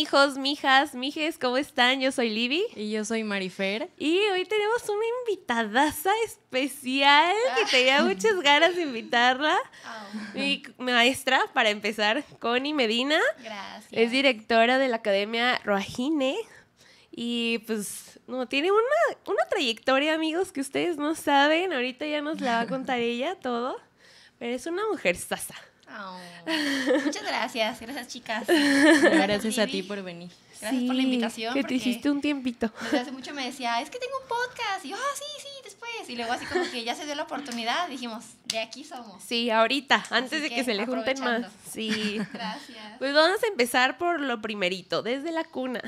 mijos, mijas, mijes, ¿cómo están? Yo soy Libby. Y yo soy Marifer. Y hoy tenemos una invitadaza especial que tenía muchas ganas de invitarla. Mi maestra, para empezar, Connie Medina. Gracias. Es directora de la Academia Roajine. Y pues, no, tiene una, una trayectoria, amigos, que ustedes no saben. Ahorita ya nos la va a contar ella todo. Pero es una mujer sasa. Oh, muchas gracias, gracias chicas. Gracias a ti por venir. Gracias por la invitación. Que te hiciste un tiempito. Desde hace mucho me decía, es que tengo un podcast. Y yo, ah, sí, sí, después. Y luego así como que ya se dio la oportunidad, dijimos, de aquí somos. Sí, ahorita, antes de que, se le junten más. Sí. Gracias. Pues vamos a empezar por lo primerito, desde la cuna.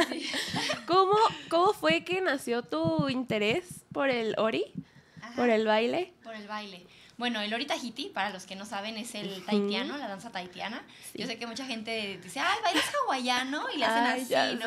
¿Cómo, ¿Cómo fue que nació tu interés por el ori? ¿Por el baile? Por el baile. Bueno, el Ori Tahiti, para los que no saben, es el taitiano, la danza taitiana. Yo sé que mucha gente dice, ay, bailes hawaiano y le hacen así, ¿no?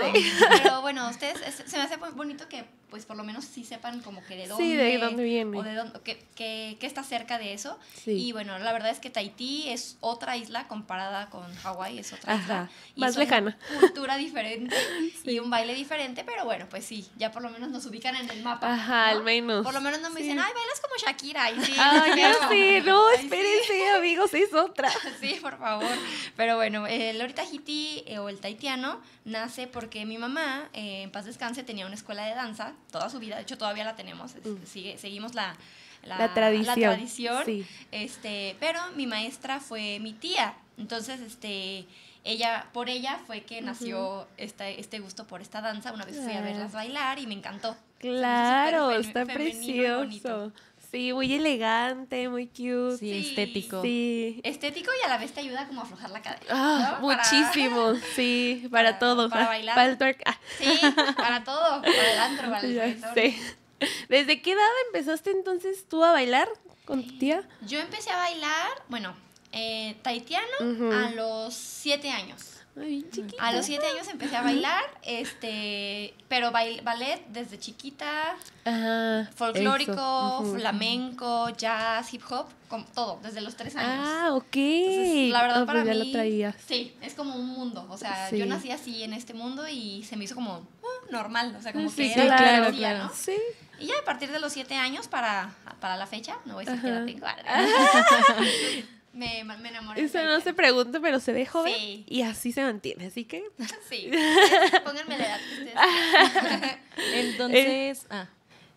Pero bueno, ustedes, se me hace muy bonito que pues por lo menos sí sepan como que de dónde. Sí, de dónde viene. O de dónde, que, que, que está cerca de eso. Y bueno, la verdad es que Tahití es otra isla comparada con Hawái, es otra isla. Y más lejana. cultura diferente y un baile diferente, pero bueno, pues sí, ya por lo menos nos ubican en el mapa. Ajá, al menos. Por lo menos no me dicen, ay, bailas como Shakira. Y sí, ya sé, no, espérense, amigos, es otra. sí, por favor. Pero bueno, el Ori Tahiti eh, o el taitiano nace porque mi mamá, eh, en paz descanse, tenía una escuela de danza toda su vida, de hecho todavía la tenemos, mm. sigue, seguimos la, la, tradición. La tradición este, pero mi maestra fue mi tía, entonces este, ella, por ella fue que nació este, este gusto por esta danza, una vez fui a verlas bailar y me encantó. Claro, está precioso. Sí, muy elegante, muy cute. Sí, estético. Sí. Estético y a la vez te ayuda como a aflojar la cadera. Ah, muchísimo, sí, para, todo. Para bailar. Para el twerk. Ah. Sí, para todo, para el antro, para el sí. ¿Desde qué edad empezaste entonces tú a bailar con tu tía? Yo empecé a bailar, bueno, eh, taitiano a los siete años. A los siete años empecé a bailar, este, pero ballet desde chiquita, folclórico, flamenco, jazz, hip hop, con todo, desde los tres años. Ah, ok. la verdad oh, para pues mí, sí, es como un mundo, o sea, yo nací así en este mundo y se me hizo como uh, normal, o sea, como que era claro, claro. ¿no? Sí. Y ya a partir de los siete años para, para la fecha, no voy a decir que la tengo. Me, me enamoré. Eso no se pregunta, pero se ve joven. Y así se mantiene, así que. Sí. Pónganme la edad Entonces. ah.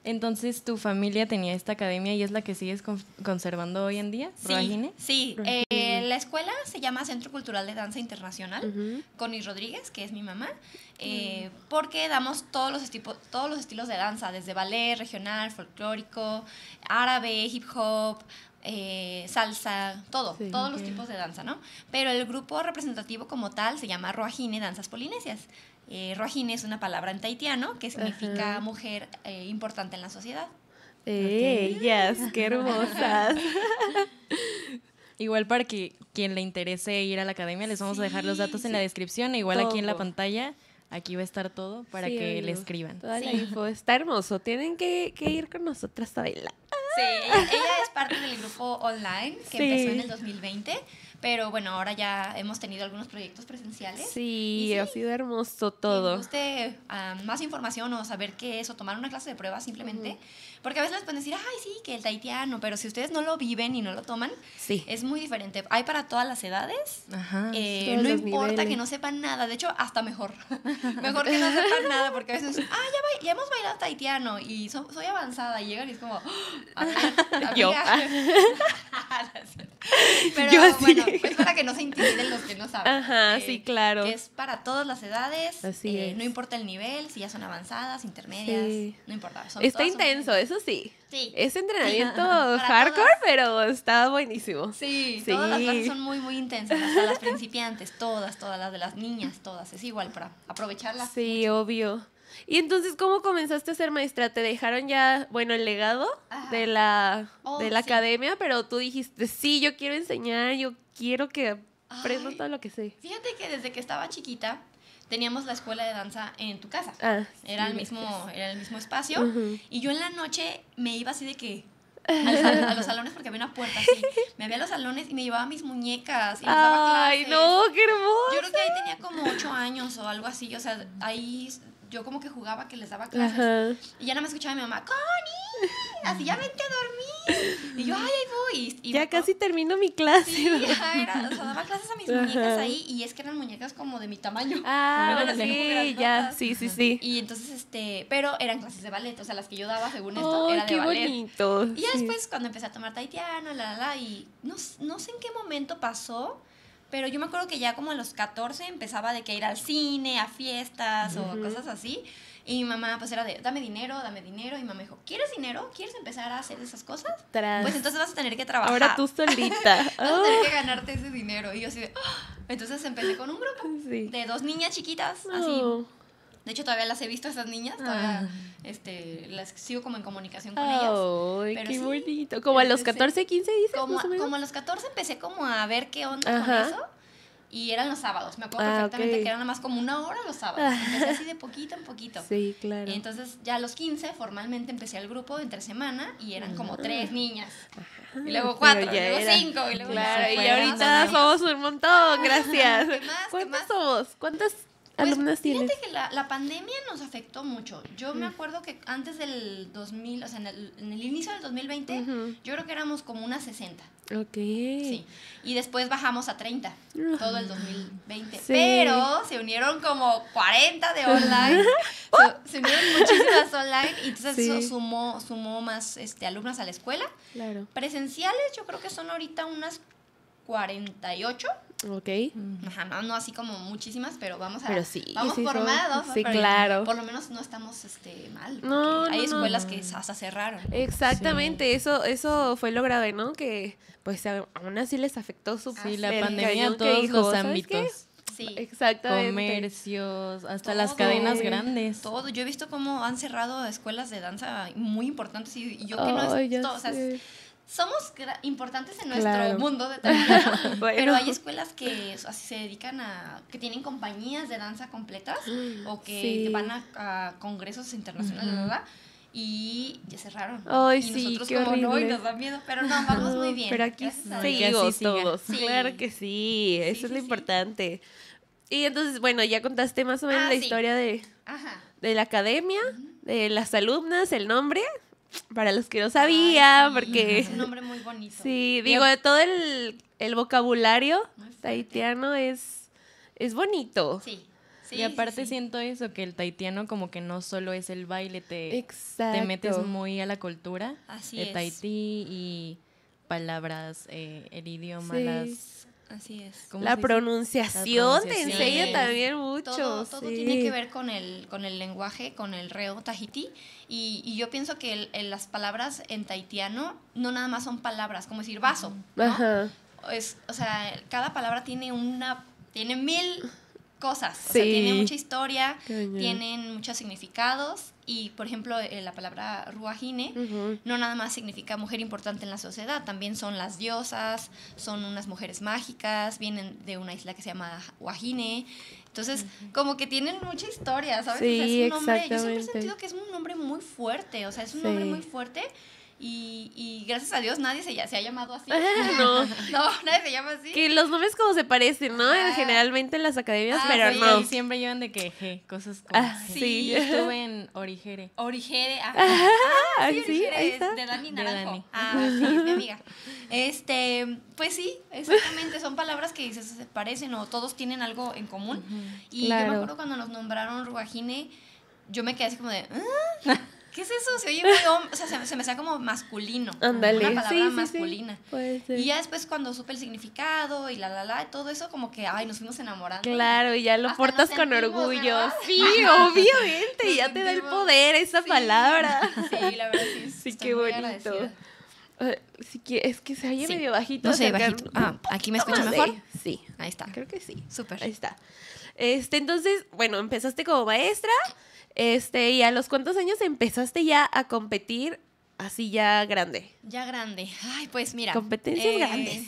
Entonces, ¿tu familia tenía esta academia y es la que sigues conservando hoy en día? Sí, sí. Eh, la escuela se llama Centro Cultural de Danza Internacional, Connie Rodríguez, que es mi mamá, eh, porque damos todos los, todos los estilos de danza, desde ballet, regional, folclórico, árabe, hip hop, eh, salsa, todo, todos los tipos de danza, ¿no? Pero el grupo representativo como tal se llama Roajine Danzas Polinesias. Eh, Roajine es una palabra en taitiano que significa mujer eh, importante en la sociedad. Ellas, qué hermosas. Igual para que quien le interese ir a la academia, les vamos a dejar los datos en la descripción, igual aquí en la pantalla. Aquí va a estar todo para que le escriban. Toda la info. Está hermoso. Tienen que, que ir con nosotras a bailar. Sí, ella, es parte del grupo online que empezó en el 2020. Pero bueno, ahora ya hemos tenido algunos proyectos presenciales. Sí, ha sido hermoso todo. Si guste ah, más información o saber qué es o tomar una clase de prueba simplemente, porque a veces les pueden decir, ay, sí, que el taitiano, pero si ustedes no lo viven y no lo toman, sí. es muy diferente. Hay para todas las edades. Ajá, eh, no importa que no sepan nada, de hecho, hasta mejor. mejor que no sepan nada, porque a veces, ah, ya, ya hemos bailado taitiano y soy avanzada y llegan y es como, a Yo. pero Yo bueno, es para que no se intimiden los que no saben. Ajá, sí, claro. es para todas las edades. Así eh, No importa el nivel, si ya son avanzadas, intermedias, no importa. Está intenso, eso sí. Es entrenamiento hardcore, pero está buenísimo. Sí, todas las clases son muy, muy intensas. Hasta las principiantes, todas, todas las de las niñas, todas. Es igual para aprovecharlas. Sí, obvio. Y entonces, ¿cómo comenzaste a ser maestra? ¿Te dejaron ya, bueno, el legado de la, oh, de la academia? Pero tú dijiste, sí, yo quiero enseñar, yo quiero que aprenda todo lo que sé. Fíjate que desde que estaba chiquita, teníamos la escuela de danza en tu casa. Ah, era, el mismo, era el mismo espacio. Y yo en la noche me iba así de que, a los salones porque había una puerta así. Me había a los salones y me llevaba mis muñecas y les daba Ay, no, qué hermoso. Yo creo que ahí tenía como ocho años o algo así. O sea, ahí yo como que jugaba que les daba clases. Y ya no me escuchaba mi mamá, ¡Connie! Así ya vente a dormir. Y yo, ay, ahí voy. Y, ya casi termino mi clase. Sí, era, o sea, daba clases a mis muñecas ahí y es que eran muñecas como de mi tamaño. Ah, sí, ya, sí, sí, sí. Y entonces, este, pero eran clases de ballet, o sea, las que yo daba según esto, era de ballet. bonito. Y ya después, cuando empecé a tomar taitiano, la, la, la, y no, no sé en qué momento pasó, pero yo me acuerdo que ya como a los 14 empezaba de que ir al cine, a fiestas o cosas así. Y mi mamá pues era de, dame dinero, dame dinero. Y mi mamá dijo, ¿quieres dinero? ¿Quieres empezar a hacer esas cosas? Pues entonces vas a tener que trabajar. Ahora tú solita. vas a tener que ganarte ese dinero. Y yo así de, ¡Ah! entonces empecé con un grupo de dos niñas chiquitas, así. De hecho, todavía las he visto esas niñas, todavía ah. este, las sigo como en comunicación con ellas. Ay, qué bonito. Como a los 14, 15 dices. Como, como a los 14 empecé como a ver qué onda con eso. Y eran los sábados. Me acuerdo ah, perfectamente que eran nada más como una hora los sábados. Empecé así de poquito en poquito. Sí, claro. Y entonces ya a los 15 formalmente empecé el grupo entre semana y eran como tres niñas. Y luego cuatro, y luego cinco. Y luego claro, y ahorita somos un montón, gracias. ¿Qué más? ¿Cuántos somos? ¿Cuántas pues, Fíjate que la, la, pandemia nos afectó mucho. Yo me mm. acuerdo que antes del 2000, o sea, en el, en el inicio del 2020, yo creo que éramos como unas 60. Ok. Sí. Y después bajamos a 30, todo el 2020. Pero se unieron como 40 de online. se, unieron muchísimas online y entonces eso sumó, sumó más este, alumnas a la escuela. Claro. Presenciales yo creo que son ahorita unas 48. Ok. Ajá, no, no, así como muchísimas, pero vamos a. Pero sí, vamos sí, formados. Sí, claro. Por lo menos no estamos este, mal. No, hay escuelas que hasta cerraron. Exactamente, eso, eso fue lo grave, ¿no? Que pues aún así les afectó su Sí, la pandemia en todos los ámbitos. Sí. Exactamente. Comercios, hasta las cadenas grandes. Todo. Yo he visto cómo han cerrado escuelas de danza muy importantes y yo que no es todo, o sea, somos importantes en nuestro mundo de pero hay escuelas que así se dedican a, que tienen compañías de danza completas o que van a, congresos internacionales, ¿verdad? Y ya cerraron. Ay, y sí, nosotros qué como horrible. no, y nos da miedo, pero no, vamos muy bien. Pero aquí seguimos todos. Claro que sí, eso es lo importante. Y entonces, bueno, ya contaste más o menos ah, la historia de, de la academia, de las alumnas, el nombre para los que no sabían, porque... Es un nombre muy bonito. Sí, digo, de todo el, el vocabulario taitiano es, es bonito. Sí. y aparte siento eso, que el taitiano como que no solo es el baile, te, te metes muy a la cultura Así de Tahití y palabras, eh, el idioma, las Así es. La pronunciación, te enseña también mucho. Todo, todo tiene que ver con el, con el lenguaje, con el reo tahití. Y, y yo pienso que las palabras en tahitiano no nada más son palabras, como decir vaso. ¿no? Es, o sea, cada palabra tiene una, tiene mil cosas. O sea, tiene mucha historia, tienen muchos significados. Y, por ejemplo, eh, la palabra ruajine no nada más significa mujer importante en la sociedad, también son las diosas, son unas mujeres mágicas, vienen de una isla que se llama Huajine. Entonces, como que tienen mucha historia, ¿sabes? Sí, es un nombre, yo siempre he sentido que es un nombre muy fuerte, o sea, es un nombre muy fuerte y, y, gracias a Dios nadie se, se ha llamado así. no. no, nadie se llama así. Que los nombres como se parecen, ¿no? Generalmente en las academias, ah, pero no. Y siempre llevan de que cosas como. Ah, sí. Yo estuve en Origere. Origere, ajá. Ah, sí, sí Origere es de Dani Naranjo. De Dani. Ah, sí, es mi amiga. Este, pues sí, exactamente, son palabras que se parecen o todos tienen algo en común. Y yo me acuerdo cuando nos nombraron Ruajine, yo me quedé así como de. ¿Qué es eso? Se oye muy o sea, se, me hacía como masculino. Ándale. Una palabra masculina. Sí, y ya después cuando supe el significado y la la la, todo eso como que, ay, nos fuimos enamorando. Claro, y ya lo portas con orgullo. Sí, obviamente, ya te da el poder esa palabra. Sí, la verdad sí. Sí, qué bonito. sí, que, es que se oye medio bajito. No sé, bajito. Ah, ¿aquí me escucha mejor? Sí. Ahí está. Creo que sí. Súper. Ahí está. Este, entonces, bueno, empezaste como maestra. Este, ¿y a los cuántos años empezaste ya a competir así ya grande? Ya grande. Ay, pues mira. Competencias eh, grandes.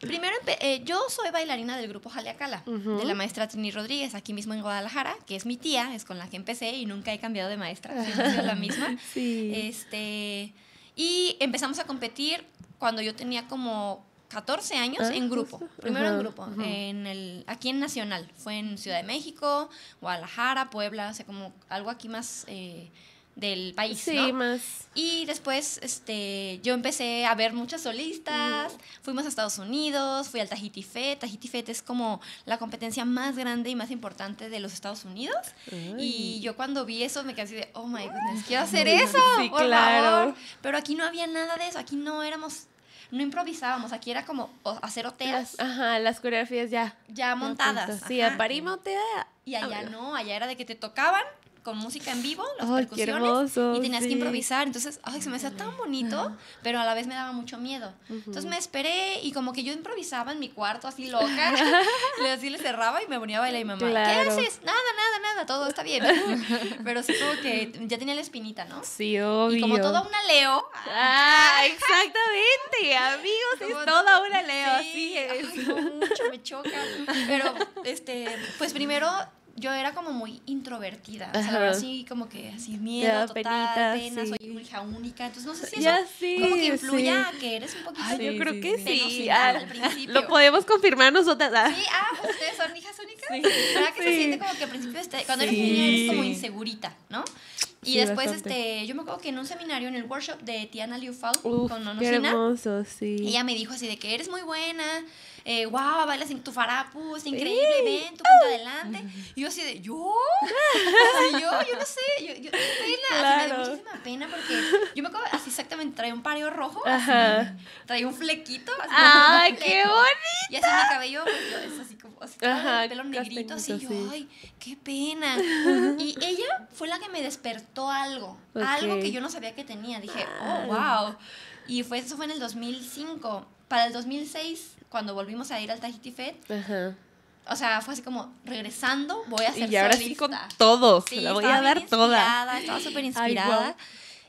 Primero, eh, yo soy bailarina del grupo Jaliacala, de la maestra Trini Rodríguez, aquí mismo en Guadalajara, que es mi tía, es con la que empecé y nunca he cambiado de maestra, siempre sido la misma. Sí. Este, Y empezamos a competir cuando yo tenía como 14 años Ah, en grupo. justo. Primero Ajá, en grupo. ajá. En el, aquí en Nacional. Fue en Ciudad de México, Guadalajara, Puebla, o sea, como algo aquí más eh, del país. Sí, ¿no? más. Y después este, yo empecé a ver muchas solistas, fuimos a Estados Unidos, fui al Tahiti Fest. Tahiti Fest es como la competencia más grande y más importante de los Estados Unidos. Y yo cuando vi eso me quedé así de, oh my goodness, quiero hacer eso, Sí, por claro. favor. Pero aquí no había nada de eso, aquí no éramos, no improvisábamos, aquí era como hacer oteas Las, ajá, las coreografías ya. ya montadas. Sí, ajá. aparímote. Y allá no, allá era de que te tocaban con música en vivo, las qué percusiones, hermoso, y tenías sí. que improvisar. Entonces, ay, se me hacía tan bonito, pero a la vez me daba mucho miedo. Entonces me esperé y como que yo improvisaba en mi cuarto así loca, le así le cerraba y me ponía a bailar y mamá, ¿qué Claro. haces? Nada, nada, nada, todo está bien. pero sí como que ya tenía la espinita, ¿no? Sí, obvio. Y como toda una Leo, Ah, exactamente, amigos, Como- es toda una Leo, Sí, así es. ay, no, mucho me choca. Pero, este, pues primero yo era como muy introvertida. O sea, así como que así miedo, da total, penita, pena, sí. soy hija única. Entonces no sé si eso Ya sí, como que influye sí. a que eres un poquito Ay, yo creo sí, que sí. ah, al principio. lo podemos confirmar nosotras. ah. Sí, ah, ustedes son hijas únicas. ¿Verdad que se siente como que al principio, este, cuando eres niña, eres como insegurita, ¿no? Y Sí, después, bastante. este, yo me acuerdo que en un seminario, en el workshop de Tiana Liufau Uf, con qué Nonosina, hermoso, sí. ella me dijo así de que eres muy buena, eh, wow, bailas en tu farapu, es increíble, ven, tú ponte adelante. Y yo así de, ¿yo? Así, yo, yo no sé, yo, yo pena, así me dio Claro. muchísima pena porque yo me acuerdo así exactamente, traía un pareo rojo, Ajá. traía un flequito, así ¡Ay, un qué bonito! Y así mi cabello, pues yo, es así como, así Ajá, el pelo negrito, así yo, sí. ay, qué pena. Y ella fue la que me despertó algo, algo que yo no sabía que tenía. Dije, oh, wow. Y fue, eso fue en el 2005. Para el 2006, cuando volvimos a ir al Tahiti Fest, Ajá. o sea, fue así como regresando, voy a ser Y ahora solista. sí con todo. Sí, la voy a dar toda. inspirada, Estaba súper inspirada.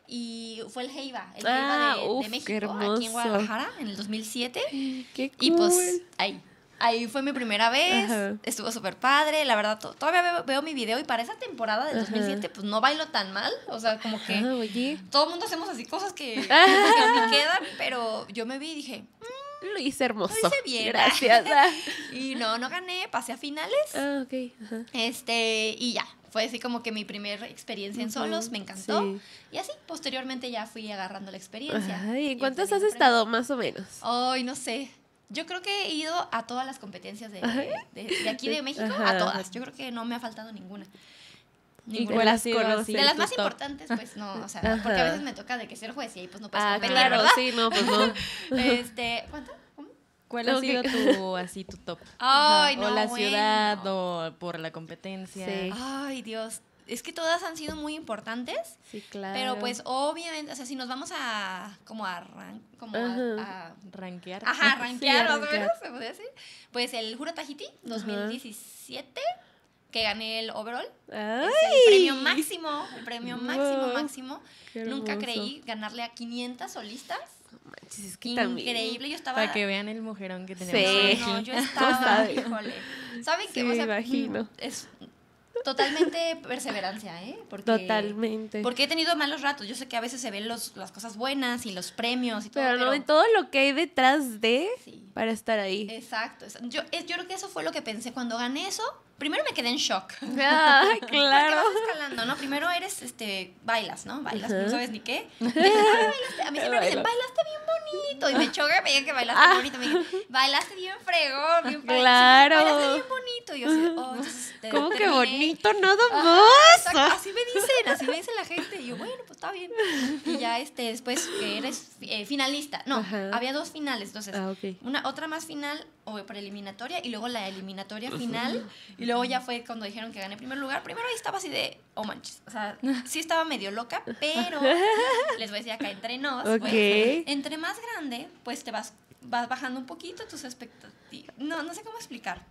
Y fue el Heiva, el Ah, Heiva de, de uf, qué México, aquí en Guadalajara, en el 2007. Qué Y pues cool. ahí. Ahí fue mi primera vez, Ajá. estuvo súper padre, la verdad, to- todavía veo, veo mi video y para esa temporada del Ajá. 2007 pues no bailo tan mal, o sea, como que Ah, oye. todo el mundo hacemos así cosas que, que ni quedan, pero yo me vi y dije, Lo hice hermoso. Lo hice bien. Gracias. ah. y no, no gané, pasé a finales, Ah, ok. Ajá. este, y ya, fue así como que mi primera experiencia en solos, me encantó, Sí. y así, posteriormente ya fui agarrando la experiencia. Ay, Y ¿en cuántas has estado más o menos? Ay, no sé. Yo creo que he ido a todas las competencias de, de, de aquí de México, Ajá. a todas. Yo creo que no me ha faltado ninguna. ¿Y Ninguna. cuál las conoces. De las más top? importantes, pues no, o sea, Ajá. porque a veces me toca de que ser juez y ahí pues no puedes Ah, competir, claro, ¿verdad? sí, no, pues no. Este, ¿cuánto? ¿Cuál ha sido tu, así, tu top? Ay, o no, la bueno. ciudad, o por la competencia. Sí. Ay, Dios. Es que todas han sido muy importantes, Sí, claro. pero pues obviamente, o sea, si nos vamos a como a como a- Ajá. a Rankear. Ajá, rankear, más o arranquear. menos, se puede decir. Pues el Juro Tahiti 2017, que gané el overall. Ay, Es el premio máximo, el premio máximo, Wow, máximo. qué Nunca creí ganarle a 500 solistas. manches, es que también. Increíble, yo estaba... Para que vean el mujerón que tenemos Sí. No, no, yo estaba, híjole. ¿Saben Sí, qué? O sea, imagino. mm, Es totalmente perseverancia, ¿eh? Porque, Totalmente. Porque he tenido malos ratos. Yo sé que a veces se ven los, las cosas buenas y los premios y todo, pero no todo lo que hay detrás de Sí. para estar ahí. Exacto. exacto. Yo, es- yo creo que eso fue lo que pensé cuando gané eso. Primero me quedé en shock. Porque claro. vas escalando, ¿no? Primero eres, este, bailas, ¿no? Bailas, Ajá. no sabes ni qué. Dices. A mí siempre me dicen, bailaste bien bonito. Y me choca, me digan que bailaste Ah. bonito. Me dicen, bailaste bien fregón, bien padre". Claro. Bailaste bien bonito. Y yo así, oh, entonces ¿Cómo que bonito? Nada Ajá, más. exacto, así me dicen, así me dice la gente. Y yo, bueno, pues está bien. Y ya este, después que eres eh, finalista. No, Ajá. había dos finales. Entonces, Ah, ok. una, otra más final o eliminatoria y luego la eliminatoria final. Y luego ya fue cuando dijeron que gané primer lugar. Primero ahí estaba así de, oh manches. O sea, sí estaba medio loca, pero les voy a decir acá entre nos. pues, Ok. entre más grande, pues te vas, vas bajando un poquito tus expectativas. No, no sé cómo explicar.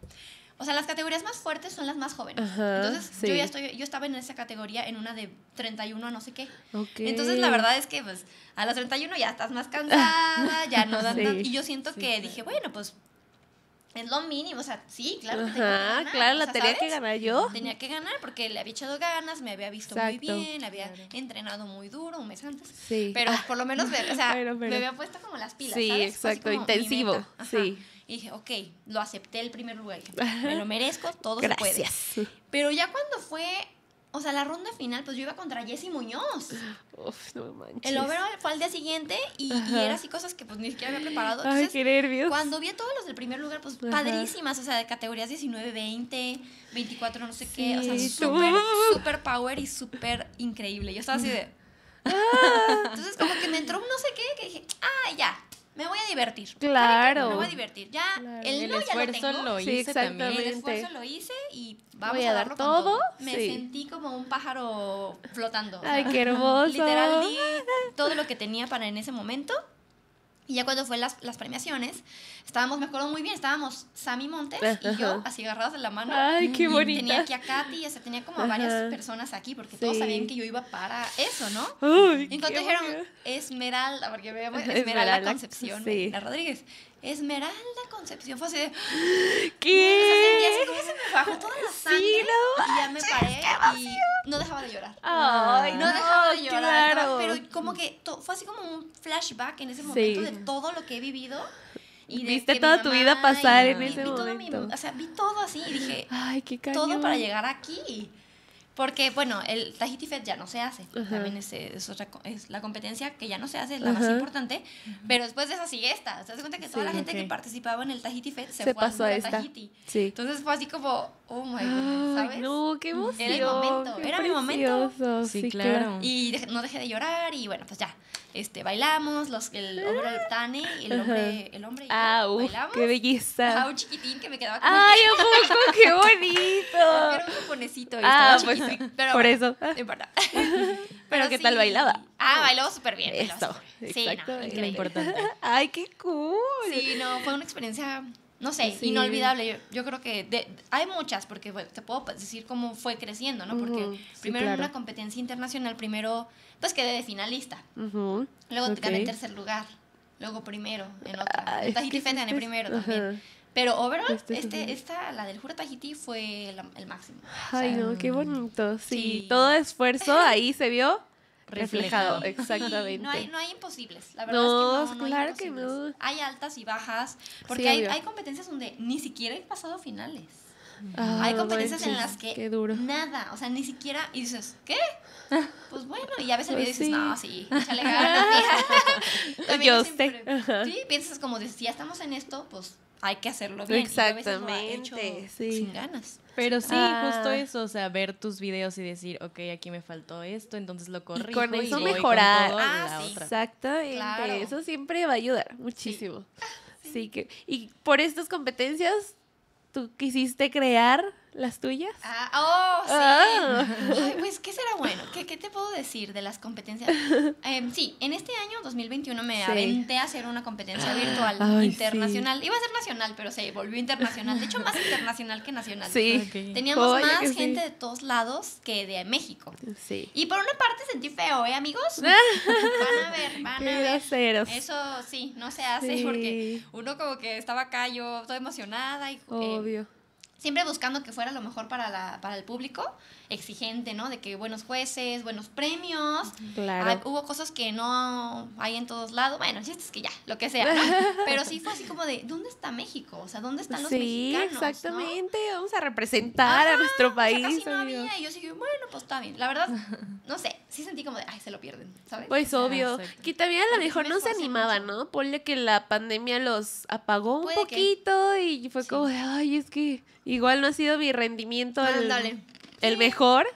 O sea, las categorías más fuertes son las más jóvenes. Ajá, Entonces, sí. yo ya estoy, yo estaba en esa categoría en una de 31 a no sé qué. Ok. Entonces, la verdad es que, pues, a los 31 ya estás más cansada, ya no dan Sí. Y yo siento que dije, bueno, pues, es lo mínimo, o sea, sí, claro. Que que ganar, claro, la tenía que ganar yo. Tenía que ganar porque le había echado ganas, me había visto muy bien, le había entrenado muy duro un mes antes. Sí. Pero ah. por lo menos, o sea, me había puesto como las pilas, sí, exacto, intensivo. Sí. Y dije, ok, lo acepté el primer lugar. me lo merezco, todo se puede. Pero ya cuando fue o sea, la ronda final, pues yo iba contra Jesse Muñoz. Uf, no manches. El overall fue al día siguiente y, y, era así cosas que pues ni siquiera había preparado. Ay, qué nervios. Cuando vi a todos los del primer lugar, pues padrísimas, o sea, de categorías 19, 20, 24, no sé qué. O sea, súper, súper power y súper increíble. Yo estaba así de... Ah. Entonces como que me entró un no sé qué, que dije, ah, ya, me voy a divertir. Claro. Me voy a divertir. Ya, el, esfuerzo lo, hice también. El esfuerzo lo hice y vamos a, dar todo. Me sentí como un pájaro flotando. Ay, qué hermoso. Literal, di todo lo que tenía para en ese momento y ya cuando fue las, las premiaciones, estábamos, me acuerdo muy bien, estábamos Sammy Montes y yo así agarrados de la mano. Ay, qué bonita. tenía aquí a Katy, o sea, tenía como a varias personas aquí, porque todos sabían que yo iba para eso, ¿no? Uy, y cuando dijeron Esmeralda, porque veamos Esmeralda, Esmeralda Concepción, la Rodríguez. Esmeralda Concepción. Fue así de. ¿Qué? Y así como se me bajó toda la sangre. Sí, no. Y ya me paré y no dejaba de llorar. Ay, no, dejaba de llorar. Claro. pero como que fue así como un flashback en ese momento de todo lo que he vivido. Y Viste toda tu vida pasar en ese momento. o sea, vi todo así y dije. Ay, qué Todo para llegar aquí. Porque, bueno, el Tahiti Fed ya no se hace. También es, otra, es la competencia que ya no se hace, es la más importante. Pero después de esa sigue esta. ¿Te das cuenta que toda la gente que participaba en el Tahiti Fed se, fue pasó a, a Tahiti? Sí. Entonces fue así como, oh my god, ¿sabes? no, qué emoción. Era el momento, era mi momento. Sí, claro. Y no dejé de llorar y bueno, pues ya este, bailamos, los, el hombre del Tane, el hombre, el hombre y ah, bailamos. qué belleza. Ah, un chiquitín que me quedaba como... ¡Ay, un poco! ¡Qué bonito! Era un japonesito y ah, estaba pues sí, pero por eso. Importa. pero, ¿qué tal bailaba? Ah, bailó súper bien. Eso, sí, no, increíble. importante. ¡Ay, qué cool! Sí, no, fue una experiencia no sé, inolvidable. Yo, creo que hay muchas, porque te puedo decir cómo fue creciendo, ¿no? Porque primero en una competencia internacional, primero pues quedé de finalista. Luego gané tercer lugar. Luego primero en otra. en Tahiti Fed gané primero también. Pero overall, este, este esta, la del Jura Tahiti fue el máximo. Ay, no, qué bonito. Sí, todo esfuerzo ahí se vio reflejado, exactamente. No hay, no hay imposibles, la verdad es que no, claro hay que no. Hay altas y bajas, porque hay, hay, competencias donde ni siquiera he pasado finales. Ah, hay competencias en las que nada, o sea, ni siquiera, y dices, ¿qué? Pues bueno, y a veces el video pues dices, no, sí, échale ganas, Yo sé. Sí, piensas como, si ya estamos en esto, pues hay que hacerlo bien. Exactamente, sí. sin ganas. Pero sí, justo ah. eso, o sea, ver tus videos y decir, ok, aquí me faltó esto, entonces lo corrijo. Y con eso mejorar. ah, sí. Exactamente. Eso siempre va a ayudar muchísimo. Sí. que, y por estas competencias, tú quisiste crear ¿Las tuyas? Ah, oh, sí. Ah. pues, ¿qué será bueno? ¿Qué, ¿Qué, te puedo decir de las competencias? Em, sí, en este año 2021 me aventé a hacer una competencia virtual internacional. Iba a ser nacional, pero se volvió internacional. De hecho, más internacional que nacional. Sí. Teníamos más gente de todos lados que de México. Sí. Y por una parte sentí feo, ¿eh, amigos? van a ver, van a ver. Eso sí, no se hace porque uno como que estaba acá yo toda emocionada y... Eh, Obvio siempre buscando que fuera lo mejor para, la, para el público, exigente, ¿no? De que buenos jueces, buenos premios. Claro. hubo cosas que no hay en todos lados. Bueno, el es que ya, lo que sea. Pero sí fue así como de, ¿dónde está México? O sea, ¿dónde están los mexicanos? Sí, exactamente. Vamos a representar a nuestro país. O sea, casi no había. Y yo dije, bueno, pues está bien. La verdad, no sé, sí sentí como de, ay, se lo pierden, ¿sabes? Pues obvio. que también a lo mejor no se animaban, ¿no? Ponle que la pandemia los apagó un poquito y fue como de, ay, es que igual no ha sido mi rendimiento el, el mejor.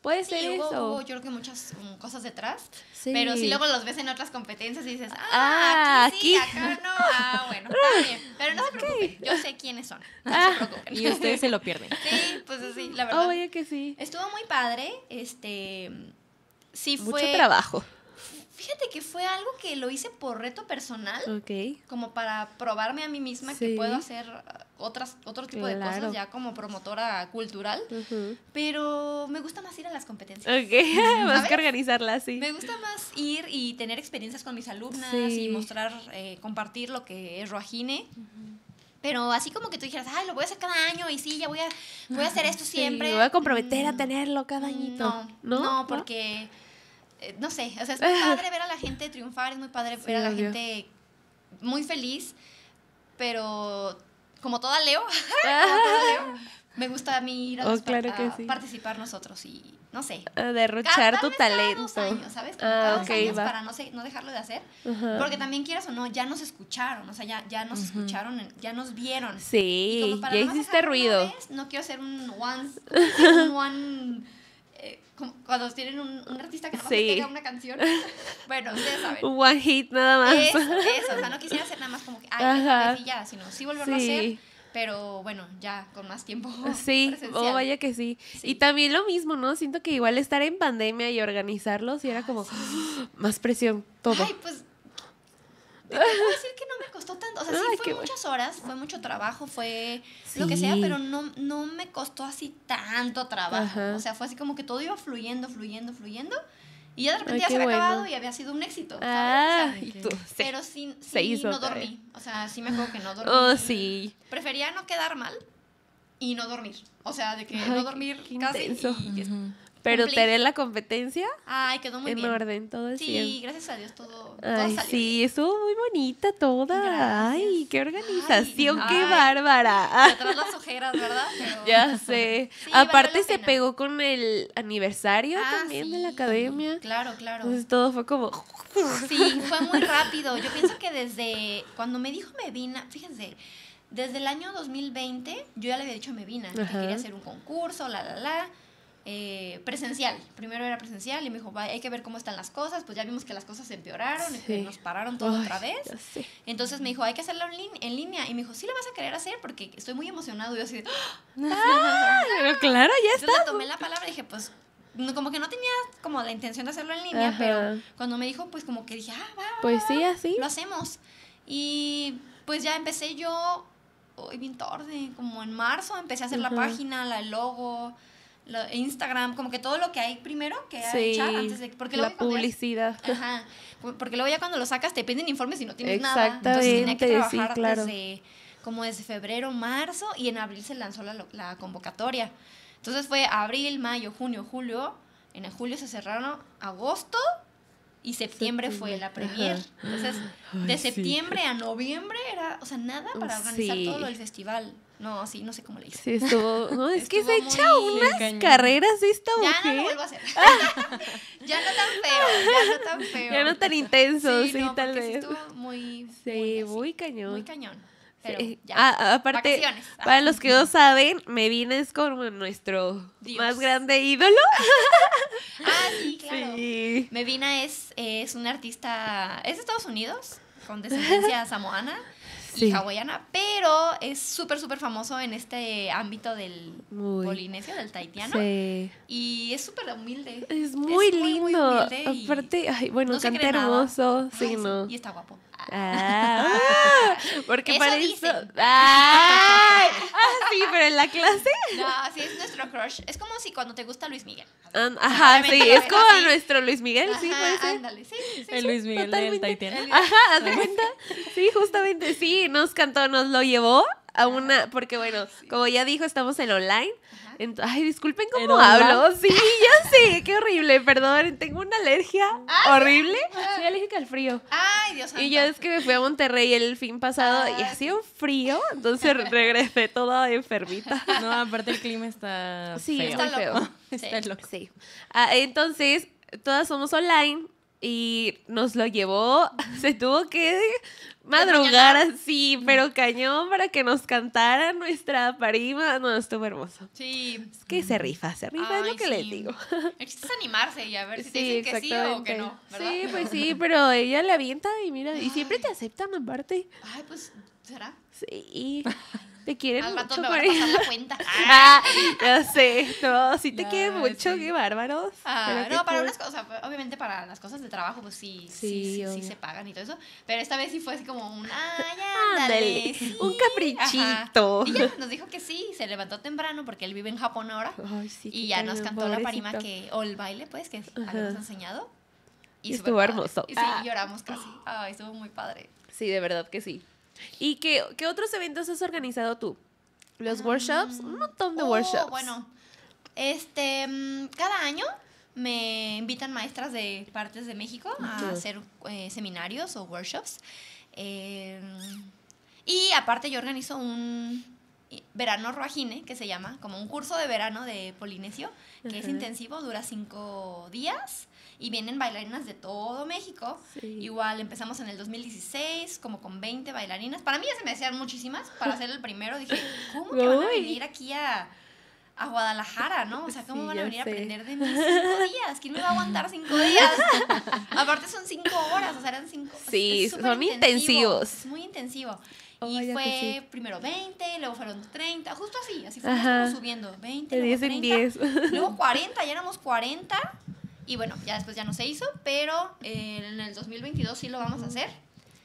Puede ser eso. Hubo, yo creo que muchas cosas detrás. Pero si luego los ves en otras competencias y dices, ah, ah aquí, sí, acá no. Ah, bueno, está bien. Pero no se preocupen, yo sé quiénes son. No se ah. preocupen. Y ustedes se lo pierden. Sí, pues sí, la verdad. Oye, que sí. Estuvo muy padre. Este. Sí, fue. Mucho trabajo. Fíjate que fue algo que lo hice por reto personal. Ok. Como para probarme a mí misma que puedo hacer otras, otro tipo de cosas ya como promotora cultural. Pero me gusta más ir a las competencias. Ok, más que organizarlas, sí. Me gusta más ir y tener experiencias con mis alumnas y mostrar, eh, compartir lo que es Roajine. Pero así como que tú dijeras, ay, lo voy a hacer cada año y sí, ya voy a, voy a hacer esto siempre. me voy a comprometer a mm, tenerlo cada añito. No, no, porque, eh, no sé, o sea, es muy padre ver a la gente triunfar, es muy padre ver a la gente muy feliz, pero como toda Leo, como toda Leo me gusta a mí ir a, oh, participar nosotros y no sé. A derrochar tu talento. Dos años, ¿sabes? ah, años para no, no dejarlo de hacer. Porque también quieras o no, ya nos escucharon, o sea, ya, ya nos escucharon, ya nos vieron. Sí, ya hiciste ruido. no quiero ser un one, un one eh, cuando tienen un, un, artista que no sí. tenga una canción. Bueno, ustedes saben. Un one hit nada más. Eso, eso, o sea, no quisiera hacer nada más como que, ay, ya, sino sí volverlo a hacer pero bueno, ya con más tiempo. Sí, oh, vaya que sí. Y también lo mismo, ¿no? Siento que igual estar en pandemia y organizarlos y era como más presión, todo. Ay, pues te puedo decir que no me costó tanto. O sea, sí fue muchas horas, fue mucho trabajo, fue lo que sea, pero no, no me costó así tanto trabajo. O sea, fue así como que todo iba fluyendo, fluyendo, fluyendo. Y ya de repente ya se había acabado y había sido un éxito. Ah, pero sí, sí no dormí. O sea, sí me acuerdo que no dormí. Oh, sí. Prefería no quedar mal y no dormir. O sea, de que no dormir casi. Y, pero tener la competencia. Ay, quedó muy en bien. orden, todo Sí, gracias a Dios todo, Ay, Sí, estuvo muy bonita toda. Ay, qué organización, qué bárbara. Detrás las ojeras, ¿verdad? Ya sé. Aparte se pegó con el aniversario ah, también de la academia. Claro, claro. Entonces todo fue como. Sí, fue muy rápido. Yo pienso que desde cuando me dijo Medina, fíjense. Desde el año 2020, yo ya le había dicho a Medina que quería hacer un concurso, la, la, la eh, presencial. Primero era presencial y me dijo, hay que ver cómo están las cosas. Pues ya vimos que las cosas se empeoraron, y nos pararon todo otra vez. Entonces me dijo, hay que hacerlo en, línea. Y me dijo, sí, lo vas a querer hacer porque estoy muy emocionado. Y yo así, ¡Ah! claro, ya está. Entonces tomé la palabra y dije, pues como que no tenía como la intención de hacerlo en línea, pero cuando me dijo, pues como que dije, ah, va, pues sí, así. Lo hacemos. Y pues ya empecé yo, hoy bien tarde, como en marzo, empecé a hacer la página, la, el logo, Instagram, como que todo lo que hay primero que sí, antes de porque la publicidad. ajá, porque luego ya cuando lo sacas te piden informes y no tienes nada. Entonces tenía que trabajar claro. desde como desde febrero, marzo y en abril se lanzó la, la convocatoria. Entonces fue abril, mayo, junio, julio. En julio se cerraron agosto y septiembre, fue la premier. Entonces, de septiembre a noviembre era, o sea, nada para organizar todo el festival. No, sí, no sé cómo le hice. Sí, estuvo. No, es que se echa unas carreras esta mujer. Ya no lo vuelvo a hacer. ya no tan feo, ya no tan feo. Ya no tan intenso, sí, tal vez. Sí, estuvo muy. Sí, muy, cañón. Muy cañón. Pero ya. Ah, aparte, para los que no saben, Medina es como nuestro más grande ídolo. ah, sí, claro. Sí. Medina es, es un artista, es de Estados Unidos, con descendencia samoana y hawaiana, pero es súper, súper famoso en este ámbito del polinesio, del taitiano. Sí. Y es súper humilde. Es muy lindo. Aparte, ay, bueno, canta hermoso. Sí, no. Y está guapo. Ah, porque para eso. Sí, pero en la clase. No, sí, es nuestro crush. Es como si cuando te gusta Luis Miguel. ajá, sí, es como nuestro Luis Miguel, sí, puede ser. Ándale, sí, sí, El Luis Miguel del Taitiano. Ajá, ¿haz de cuenta? Sí, justamente, sí, nos cantó, nos lo llevó a una, porque bueno, como ya dijo, estamos en online. Ay, disculpen cómo hablo. Sí, ya sé, qué horrible, perdón. Tengo una alergia horrible. Soy alérgica al frío. Ay, Dios Y yo es que me fui a Monterrey el fin pasado y ah, hacía un frío, entonces regresé toda enfermita. No, aparte el clima está sí, feo. Está feo. Está loco. Sí. Ah, entonces, todas somos online y nos lo llevó, se tuvo que madrugar así, pero cañón para que nos cantara nuestra parima. No, estuvo hermoso. Sí. Es que se rifa, se rifa, es lo que le digo. El es animarse y a ver si te dicen que sí o que no. Sí, pues sí, pero ella le avienta y mira, y siempre te aceptan aparte. Ay, pues, ¿será? Sí. Te quieren Al mucho. me van a pasar la cuenta. Ah, ya sé. No, sí te quieren mucho, qué bárbaros. Ah, no, para unas cosas, obviamente para las cosas de trabajo, pues sí, sí, sí, se pagan y todo eso. Pero esta vez sí fue así como un, ay, un caprichito. Y ya nos dijo que sí, se levantó temprano porque él vive en Japón ahora. Ay, sí, y ya nos cantó la parima que, o el baile, pues, que habíamos enseñado. Y estuvo hermoso. Y sí, lloramos casi. Ay, estuvo muy padre. Sí, de verdad que sí. ¿Y qué, qué otros eventos has organizado tú? ¿Los workshops? Un montón de oh, workshops. Bueno, este, mm, cada año me invitan maestras de partes de México a hacer eh, seminarios o workshops. Eh, y aparte yo organizo un verano roajine, que se llama, como un curso de verano de Polinesio, que es intensivo, dura cinco días y vienen bailarinas de todo México. Igual empezamos en el 2016, como con 20 bailarinas. Para mí ya se me decían muchísimas. Para ser el primero dije, ¿cómo que van a venir aquí a, a Guadalajara, ¿no? O sea, ¿cómo van a venir a aprender de mí cinco días? ¿Quién me va a aguantar cinco días? Aparte son cinco horas, o sea, eran cinco. Sí, son intensivos. muy intensivo. y fue primero 20, luego fueron 30, justo así, así fuimos subiendo, 20, de 10 en 10. luego 40, ya éramos 40, y bueno, ya después ya no se hizo, pero en el 2022 sí lo vamos a hacer.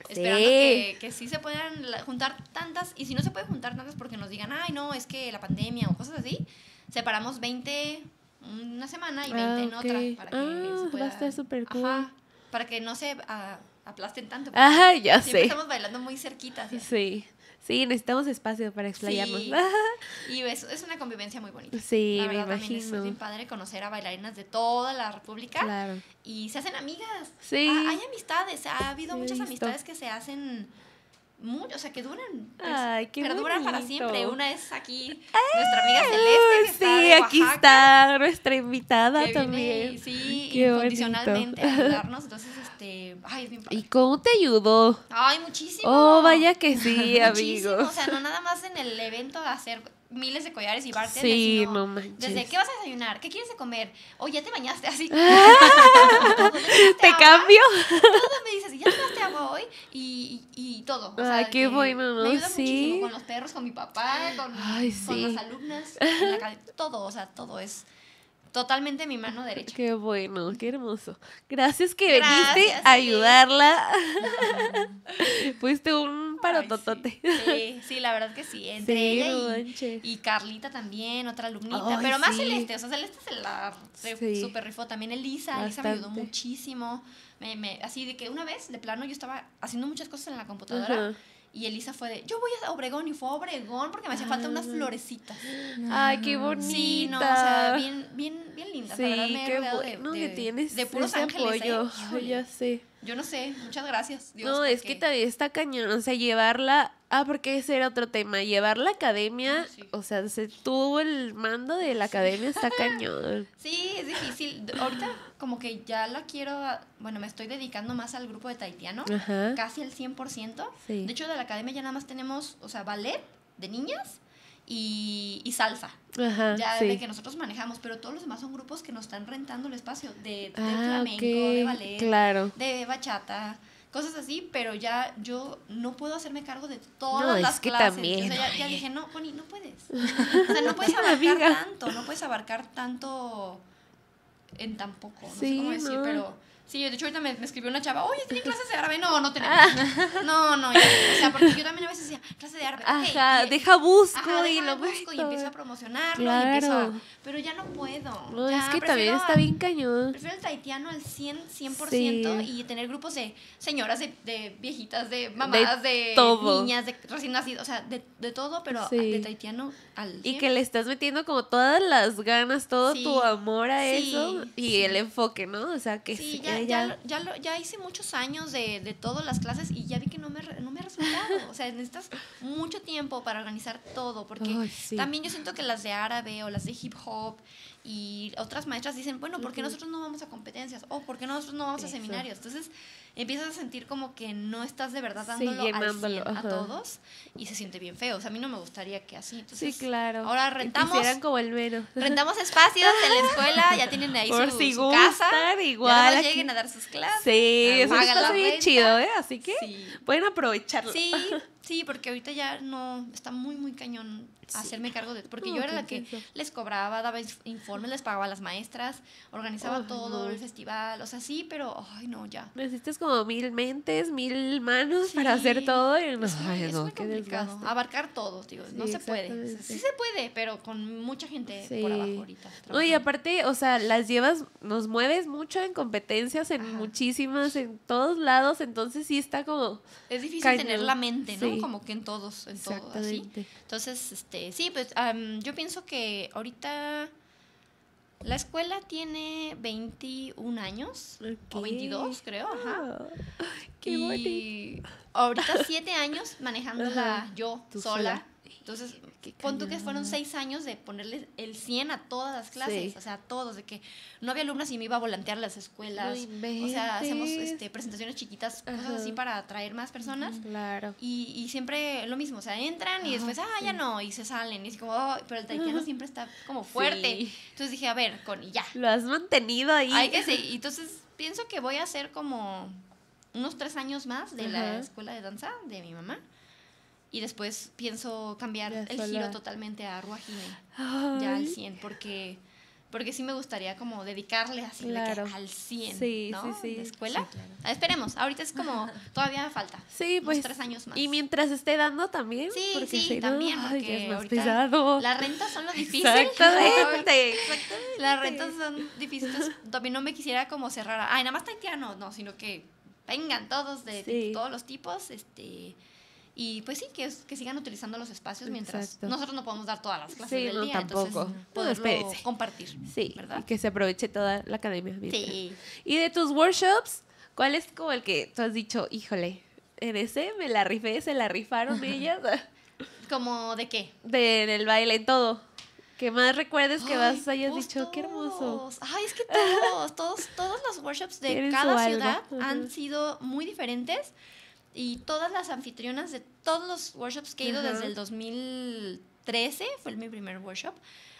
Esperando que, que, sí se puedan juntar tantas, y si no se puede juntar tantas porque nos digan, ay, no, es que la pandemia o cosas así, separamos 20 una semana y 20 ah, en otra para que ah, se pueda... Va a estar súper cool. Ajá, para que no se uh, aplasten tanto. Ajá, ya sé. Estamos bailando muy cerquita. Sí. Sí, necesitamos espacio para explayarnos. Sí. y es, es, una convivencia muy bonita. Sí, la verdad, me imagino. También es bien padre conocer a bailarinas de toda la República. Claro. Y se hacen amigas. Sí. hay amistades. Ha habido muchas amistades que se hacen mucho, o sea, que duran. Ay, qué Perduran para siempre. Una es aquí nuestra amiga Celeste. Que sí, aquí está nuestra invitada también. sí, incondicionalmente a ayudarnos. Entonces, este. Ay, es bien ¿Y cómo te ayudó? Ay, muchísimo. Oh, vaya que sí, amigos. O sea, no nada más en el evento de hacer miles de collares y bartenders. Sí, no manches. Desde, ¿qué vas a desayunar? ¿Qué quieres de comer? O ya te bañaste así. ¿Te cambio? Todo me dices, ¿ya tomaste agua hoy? Y, y, todo. O sea, qué bueno, ¿no? Me ayuda sí. muchísimo con los perros, con mi papá, con, con las alumnas, la todo, o sea, todo es totalmente mi mano derecha. Qué bueno, qué hermoso. Gracias que viniste a ayudarla. Fuiste un parototote. Sí. sí. la verdad que sí. Entre ella y, Carlita también, otra alumnita. pero más Celeste, o sea, Celeste se la super rifó. También Elisa, Elisa me ayudó muchísimo. Me, me, así de que una vez, de plano, yo estaba haciendo muchas cosas en la computadora. Y Elisa fue de, yo voy a Obregón y fue a Obregón porque me hacía falta unas ah. florecitas. Ay, qué bonita. Sí, no, o sea, bien, bien, bien linda. Sí, qué bueno de, de, tienes de puros ángeles. Apoyo. ¿eh? ya sé. Yo no sé, muchas gracias. Dios, no, es que también está cañón, o sea, llevarla, ah, porque ese era otro tema, llevar la academia, ah, o sea, se tuvo el mando de la academia, está cañón. Sí, es difícil. Ahorita como que ya la quiero, bueno, me estoy dedicando más al grupo de Taitiano, casi al 100%. De hecho, de la academia ya nada más tenemos, o sea, ballet de niñas y, y salsa. Ajá, ya de que nosotros manejamos, pero todos los demás son grupos que nos están rentando el espacio de, de ah, flamenco, de ballet, claro. de bachata, cosas así, pero ya yo no puedo hacerme cargo de todas las que clases. También, o sea, ya, dije, no, Connie, no puedes. O sea, no puedes abarcar tanto, no puedes abarcar tanto en tan poco, no sé cómo decir, pero Sí, de hecho ahorita me, me escribió una chava, oye, ¿tienen clases de árabe? No, no tenemos. Ah. No, no, o sea, porque yo también a veces decía, clase de árabe. Ajá, deja busco y lo busco y empiezo a promocionarlo y empiezo a, Pero ya no puedo. No, es que también está bien cañón. Prefiero el taitiano al 100, 100% y tener grupos de señoras, de, de viejitas, de mamás, de, niñas, de recién nacidos, o sea, de, de todo, pero de taitiano al 100. Y que le estás metiendo como todas las ganas, todo tu amor a eso y el enfoque, ¿no? O sea, que sí ya, ya, ya, hice muchos años de, de todas las clases y ya vi que no me, no me ha resultado. O sea, necesitas mucho tiempo para organizar todo, porque también yo siento que las de árabe o las de hip hop y otras maestras dicen, bueno, ¿por qué nosotros no vamos a competencias? O ¿por qué nosotros no vamos a seminarios? Entonces empiezas a sentir como que no estás de verdad dándolo al a todos y se siente bien feo. O sea, a mí no me gustaría que así. Entonces, sí, claro. Ahora rentamos. como el mero. Rentamos espacios en la escuela, ya tienen ahí Por su, si su casa. igual. Ya lleguen a dar sus clases. Sí, eso está bien chido, ¿eh? Así que pueden aprovecharlo. Sí, sí, porque ahorita ya no, está muy, muy cañón hacerme cargo de... Porque yo era la que les cobraba, daba informes, les pagaba a las maestras, organizaba todo, el festival, o sea, sí, pero, ay, no, ya. Necesitas como mil mentes, mil manos para hacer todo. Y no, es, ay, no, qué complicado. Abarcar todo, digo, no se puede. sí se puede, pero con mucha gente por abajo ahorita. No, y aparte, o sea, las llevas, nos mueves mucho en competencias, en muchísimas, en todos lados, entonces sí está como... Es difícil tener la mente, ¿no? ¿No? Como que en todos, en todo así. Entonces, este, sí, pues yo pienso que ahorita la escuela tiene 21 años, o 22 creo, ajá. Qué y ahorita 7 años manejándola yo sola. Entonces, pon tú que fueron seis años de ponerle el 100 a todas las clases, o sea, a todos, de que no había alumnas y me iba a volantear las escuelas. o sea, hacemos este, presentaciones chiquitas, cosas así para atraer más personas. Claro. Y, y, siempre lo mismo, o sea, entran y después, ah, ya no, y se salen. Y es como, pero el taitiano siempre está como fuerte. Entonces dije, a ver, con y ya. Lo has mantenido ahí. Hay que sí. Entonces, pienso que voy a hacer como unos tres años más de la escuela de danza de mi mamá y después pienso cambiar el giro totalmente a Ruajime, ya al 100, porque, porque sí me gustaría como dedicarle así al 100, sí, ¿no? Sí, sí. De escuela. Ah, esperemos, ahorita es como, todavía falta. Sí, pues. tres años más. Y mientras esté dando también. Sí, sí, también, porque ahorita las rentas son lo difícil. Exactamente, Las rentas son difíciles, también no me quisiera como cerrar, ay, nada más taitiano, no, sino que vengan todos de todos los tipos, este y pues sí, que, que sigan utilizando los espacios mientras nosotros no podemos dar todas las clases del día, tampoco. entonces compartir. Sí, ¿verdad? Y que se aproveche toda la academia. Sí. Y de tus workshops, ¿cuál es como el que tú has dicho, híjole, en ese me la rifé, se la rifaron ellas? ¿Como de qué? De, del baile, en todo. Que más recuerdes que vas hayas pues dicho, qué hermoso. Ay, es que todos, todos, todos los workshops de cada ciudad han sido muy diferentes y todas las anfitrionas de todos los workshops que he ido desde el 2013, fue mi primer workshop,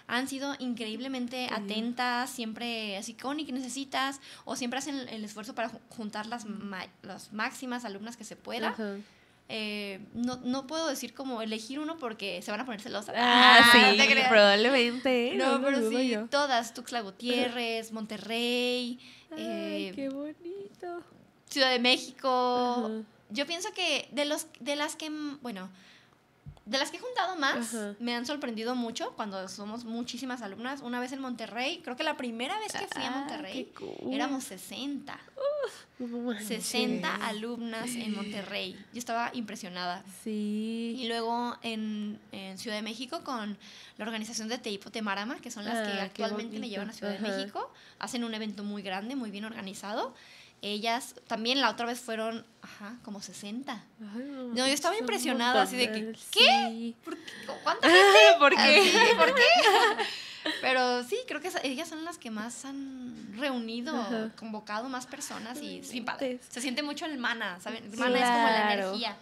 han sido increíblemente atentas, siempre así, Connie, ¿qué necesitas? O siempre hacen el esfuerzo para juntar las, las máximas alumnas que se pueda. Eh, no, no, puedo decir como elegir uno porque se van a poner celosas. Ah, ah sí, probablemente. No, pero sí, todas. Tuxtla Gutiérrez, Monterrey. Ay, eh, qué bonito. Ciudad de México yo pienso que de, los, de las que, bueno, de las que he juntado más, me han sorprendido mucho cuando somos muchísimas alumnas. Una vez en Monterrey, creo que la primera vez que fui a ah, Monterrey, éramos 60. 60 alumnas en Monterrey. Yo estaba impresionada. Sí. Y luego en, Ciudad de México con la organización de Teipo Temarama, que son las que ah, actualmente me llevan a Ciudad de México. Hacen un evento muy grande, muy bien organizado ellas también la otra vez fueron, ajá, como 60. no, yo estaba impresionada, así de que, ¿qué? ¿Por qué? ¿Cuánta gente? ¿Por qué? ¿Por qué? Pero sí, creo que ellas son las que más han reunido, convocado más personas y padre. Se siente mucho el mana, ¿saben? El mana es como la energía.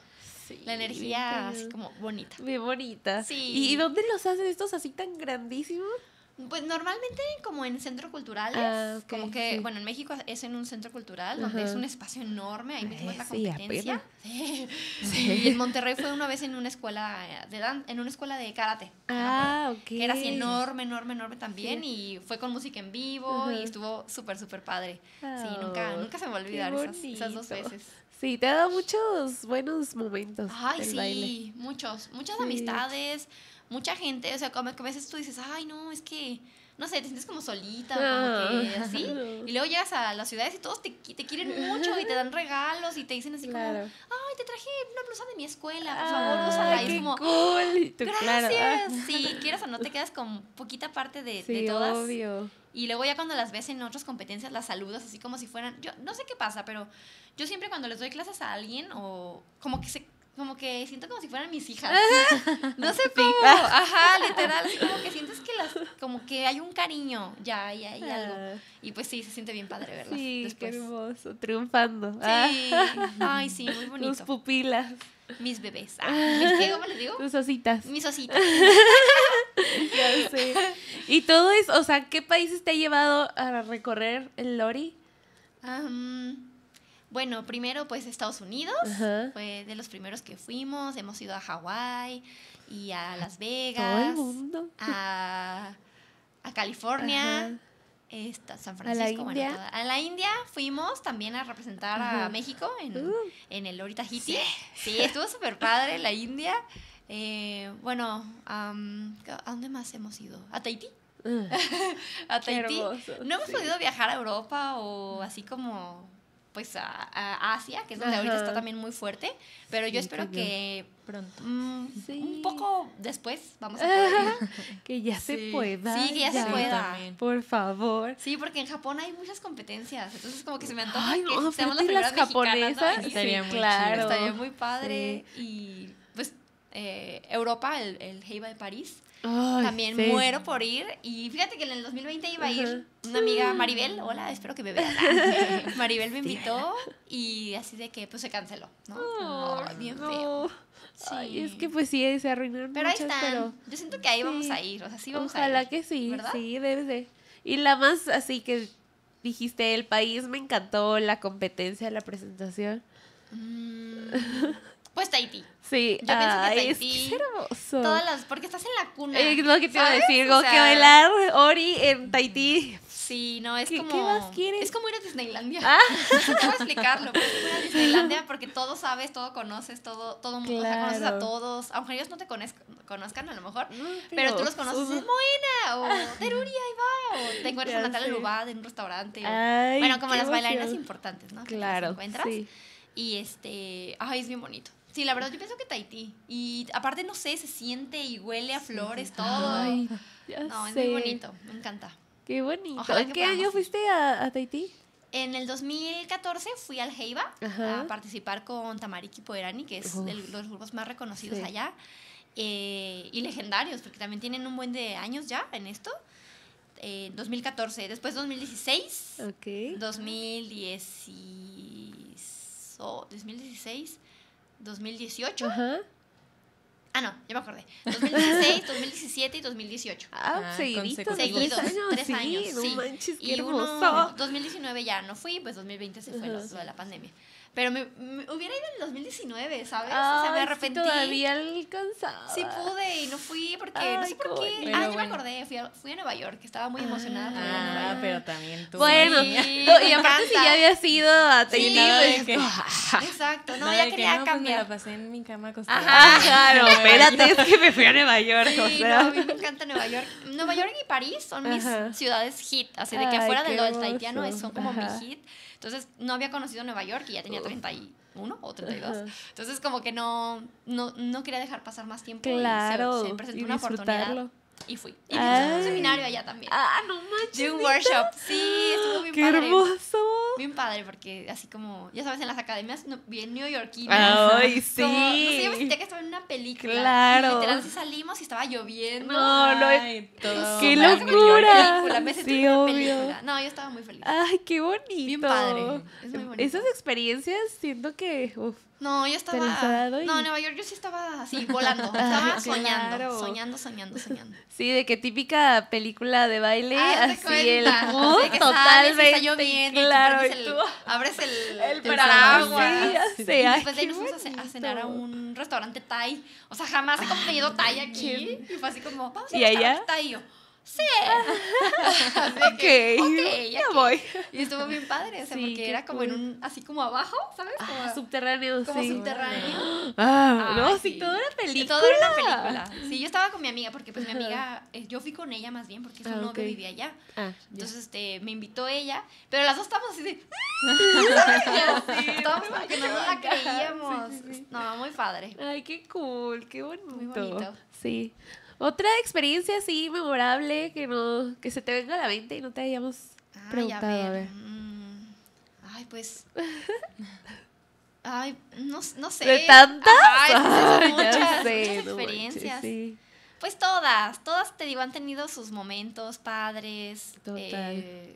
la energía así como bonita. Muy bonita. Sí. ¿Y dónde los hacen estos así tan grandísimos? Pues normalmente como en centros culturales, ah, como que, bueno, en México es en un centro cultural donde es un espacio enorme, ahí mismo es la competencia. Sí, sí. Y en Monterrey fue una vez en una escuela de dan en una escuela de karate. Ah, ok. Que era así enorme, enorme, enorme también y fue con música en vivo y estuvo súper, súper padre. sí, nunca, nunca se me va a olvidar esas, esas, dos veces. Sí, te ha dado muchos buenos momentos. Ay, sí, muchos, muchas amistades mucha gente, o sea, como que a veces tú dices, ay, no, es que, no sé, te sientes como solita, como que así. Y luego llegas a las ciudades y todos te, te quieren mucho y te dan regalos y te dicen así como, ay, te traje una blusa de mi escuela, por favor, úsala. Y es como, cool. gracias. Sí, quieras o no te quedas con poquita parte de, de todas. Obvio. Y luego ya cuando las ves en otras competencias, las saludas así como si fueran, yo no sé qué pasa, pero yo siempre cuando les doy clases a alguien o como que se como que siento como si fueran mis hijas. no sé cómo. Ajá, literal. Así como que sientes que las, como que hay un cariño, ya hay, hay algo. Ah. Y pues sí, se siente bien padre verlas. Sí, después. qué hermoso, triunfando. Sí. Ah. Ay, sí, muy bonito. Tus pupilas. Mis bebés. Ah, ¿Qué? ¿Cómo les digo? Tus ositas. Mis ositas. ya sé. Y todo es, o sea, ¿qué países te ha llevado a recorrer el Lori? Um, bueno, primero pues Estados Unidos, fue de los primeros que fuimos, hemos ido a Hawái y a Las Vegas, A, California, San Francisco, ¿A la, India? a la India fuimos también a representar a México en, uh. en el Lori Tahiti. Sí. estuvo súper padre la India. Eh, bueno, ¿a dónde más hemos ido? ¿A Tahití? Uh. a Tahití. no hemos podido viajar a Europa o así como pues a, Asia, que es donde ahorita está también muy fuerte, pero yo espero que pronto, mm, un poco después vamos a poder que ya se pueda. Sí, que ya, se pueda. Por favor. Sí, porque en Japón hay muchas competencias, entonces como que se me antoja que seamos las primeras japonesas. Estaría muy claro. Estaría muy padre y pues eh, Europa, el, el Heiba de París también muero por ir. Y fíjate que en el 2020 iba a ir una amiga Maribel. Hola, espero que me veas. Maribel me invitó y así de que pues se canceló, ¿no? bien feo. Sí. es que pues sí, se arruinaron Pero ahí están. Yo siento que ahí vamos a ir. O sea, sí vamos Ojalá a ir. que sí, sí, debe de. Y la más así que dijiste, el país me encantó, la competencia, la presentación. Mm, pues Tahití. Sí, yo pienso que Tahití, es, que hermoso. Todas las, porque estás en la cuna. Es lo que te iba a decir, como que bailar Ori en Tahití. Sí, no, es como. ¿Qué más quieres? Es como ir a Disneylandia. Ah. No sé cómo explicarlo, pero es como ir a Disneylandia porque todo sabes, todo conoces, todo, todo mundo, claro. o sea, conoces a todos. Aunque ellos no te conozcan, a lo mejor, pero, tú los conoces. Es Moina, o Teruri, ahí va, o te encuentras con Natalia Lubad en un restaurante. Ay, bueno, como las emoción. bailarinas importantes, ¿no? Claro. Que encuentras. Sí. Y este. Ay, es bien bonito. Sí, la verdad yo pienso que Tahití. Y aparte, no sé, se siente y huele a flores, sí, todo. Ay, no, es muy bonito, me encanta. Qué bonito. Ojalá ¿En qué año fuiste a, a, Tahití? En el 2014 fui al Heiba a participar con Tamariki Poerani, que es de los grupos más reconocidos sí. allá. Eh, y legendarios, porque también tienen un buen de años ya en esto. Eh, 2014, después 2016, okay. 2010, oh, 2016, 2018. Ajá. Ah, no, ya me acordé. 2016, 2017 y 2018. Ah, ah seguiditos. Seguidos, tres años. Tres años sí, sí. No manches, qué y hermoso. uno, 2019 ya no fui, pues 2020 se fue uh -huh. lo de la pandemia. Pero me, me, hubiera ido en el 2019, ¿sabes? Ay, o sea, me arrepentí. Sí, todavía alcanzaba. Sí pude y no fui porque Ay, no sé por qué. Ah, bueno. ya me acordé, fui a, fui a Nueva York, que estaba muy emocionada. Ah, York. pero también tú. Bueno, Sí, no, y aparte si ya había sido a Sí, pues, que- Exacto, no, Nada ya de que quería no, pues, me la cambiar. pasé en mi cama acostada. Ajá, claro, espérate, es que me fui a Nueva York, Sí, o no, sea. a mí me encanta Nueva York. Nueva York y París son mis Ajá. ciudades hit, así de que Ay, afuera de lo del tahitiano hermoso. son como Ajá. mi hit. Entonces no había conocido Nueva York y ya tenía 31 o 32. Ajá. Entonces como que no, no, no quería dejar pasar más tiempo. y se- Claro, se, presentó y una oportunidad. Y fui. Y hice un seminario allá también. Ah, no manches. de un workshop. Sí, estuvo bien Qué padre. hermoso. Bien padre, porque así como, ya sabes, en las academias no- bien neoyorquinas. Ay, Como, no sé, yo me sí. sentía que estaba en una película. Claro. Y literal, así salimos y estaba lloviendo. No, no, Ay, todo ¡Qué locura! película, me sentí Sí, en una obvio. película. No, yo estaba muy feliz. Ay, qué bonito. Bien padre, es muy bonito. Esas experiencias siento que uf, No, yo estaba. y- No, Nueva York yo sí estaba así, volando. Estaba Ah, soñando, claro. soñando, soñando, soñando. sí, de que típica película de baile, de así el cuenta, mood sales y totalmente está lloviendo claro, y el- tú abres el, el paraguas. paraguas, sí, ya Y después de ahí nos fuimos a, ce- a cenar a un restaurante Thai. O sea, jamás he comido Thai aquí. Y fue así como, vamos a ¿Y un allá? restaurante Thai. Y yo, sí. Así de Ok, que, ok, ya voy. Y estuvo bien padre, o sea, Sí, porque era como en un, así como abajo, ¿sabes? Como, Ah, subterráneo, como sí. subterráneo. Ah, no, sí, toda una película. Todo era una película. Sí, yo estaba con mi amiga, porque pues mi amiga, eh, yo fui con ella más bien, porque su Ah, novio vivía allá. Ah. Entonces, este, me invitó ella, pero las dos estábamos así de... Estábamos como que no nos la creíamos. No, muy padre. Ay, qué cool, qué bonito. bonito. Sí. Otra experiencia así memorable que no que se te venga a la mente y no te hayamos Ay, preguntado, a a ver. ver. mm, Ay, pues... Ay, no, no sé. ¿De tantas? Ay, pues, muchas, ya sé, muchas no manches, experiencias. sí. Pues todas, todas te digo, han tenido sus momentos padres. Total. eh,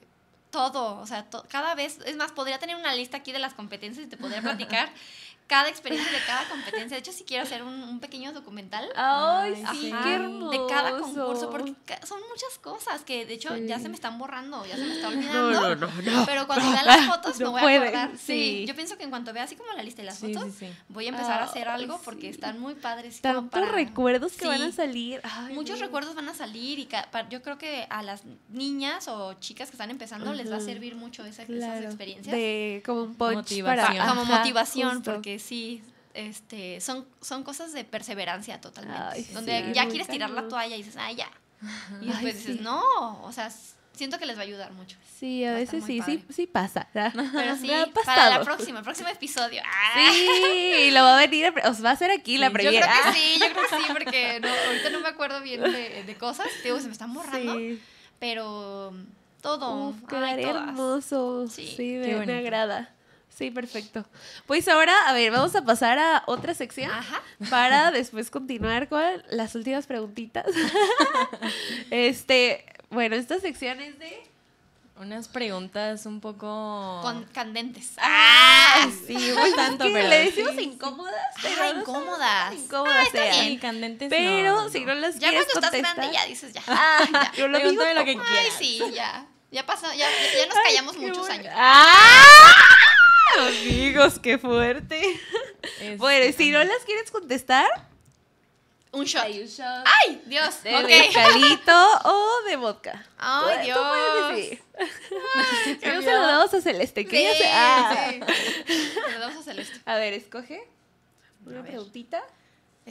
todo, o sea, to- cada vez, es más, podría tener una lista aquí de las competencias y te podría platicar cada experiencia de cada competencia. De hecho, si quiero hacer un, un pequeño documental Ay, Ay, sí, Ajá, qué hermoso. de cada concurso, porque ca- son muchas cosas que de hecho Sí. ya se me están borrando, ya se me está No, olvidando. no, no, no. Pero cuando vea las fotos No me voy puede, a acordar. Sí. sí. yo pienso que en cuanto vea así como la lista de las Sí, fotos, sí, sí. voy a empezar a hacer Ay, algo porque sí. están muy padres. Tantos para- recuerdos que van a Sí. salir. Ay, Muchos no. recuerdos van a salir y yo creo que a las niñas o chicas que están empezando les va a servir mucho esa- esas Claro, experiencias. De como un punch Motivación. para como ajá, motivación, justo. porque sí, este, son, son cosas de perseverancia totalmente. Ay, donde sí, ya quieres tirar la toalla y dices, ay, ya. Y Ay, después dices, sí. no, o sea, siento que les va a ayudar mucho. Sí, a veces sí, sí, sí pasa. Pero sí, para la próxima, el próximo episodio. Sí, lo va a venir, os va a hacer aquí la primera. Yo creo que sí, yo creo que sí, porque ahorita no me acuerdo bien de, de cosas. Digo, se me están borrando. Pero todo. Uf, quedaría hermoso. Sí, sí me, me agrada. Sí, perfecto. Pues ahora, a ver, vamos a pasar a otra sección Ajá. para después continuar con las últimas preguntitas. este, bueno, esta sección es de unas preguntas un poco con candentes. Ah, sí, muy tanto, pero le decimos incómodas, pero ah, incómodas. incómodas, ah, bien. candentes. Pero si no las ya quieres cuando estás grande ya dices ya. Ah, ya. Yo lo digo lo que quieras. Ay, sí, ya. Ya pasó, ya, ya nos callamos muchos años. ¡Ah! Amigos, qué fuerte. bueno, si no las quieres contestar, un shot. Ay, un shot. ¡Ay, Dios! De okay. o de vodka. ¡Ay, Dios! Tú puedes decir. no se lo damos a Celeste. ¿Qué sí, ah. sí. Se lo damos a Celeste. A ver, escoge una preguntita.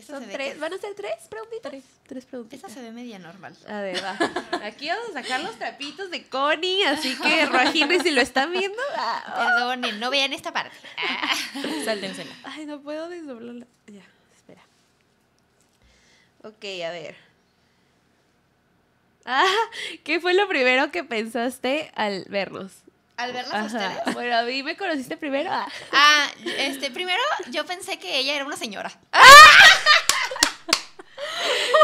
Son tres, ¿Van a ser tres preguntitas? Tres, tres preguntitas. Esta se ve media normal. A ver, va. Aquí vamos a sacar los trapitos de Connie, así que Rajine, si lo están viendo. Ah, Perdonen, no vean esta parte. Ah. Sáltensela. Ay, no puedo desdoblarla. Ya, espera. Ok, a ver. Ah, ¿qué fue lo primero que pensaste al vernos? Al verlas a ustedes. Bueno, a mí me conociste primero. Ah. ah, este, primero yo pensé que ella era una señora. ¡Ah!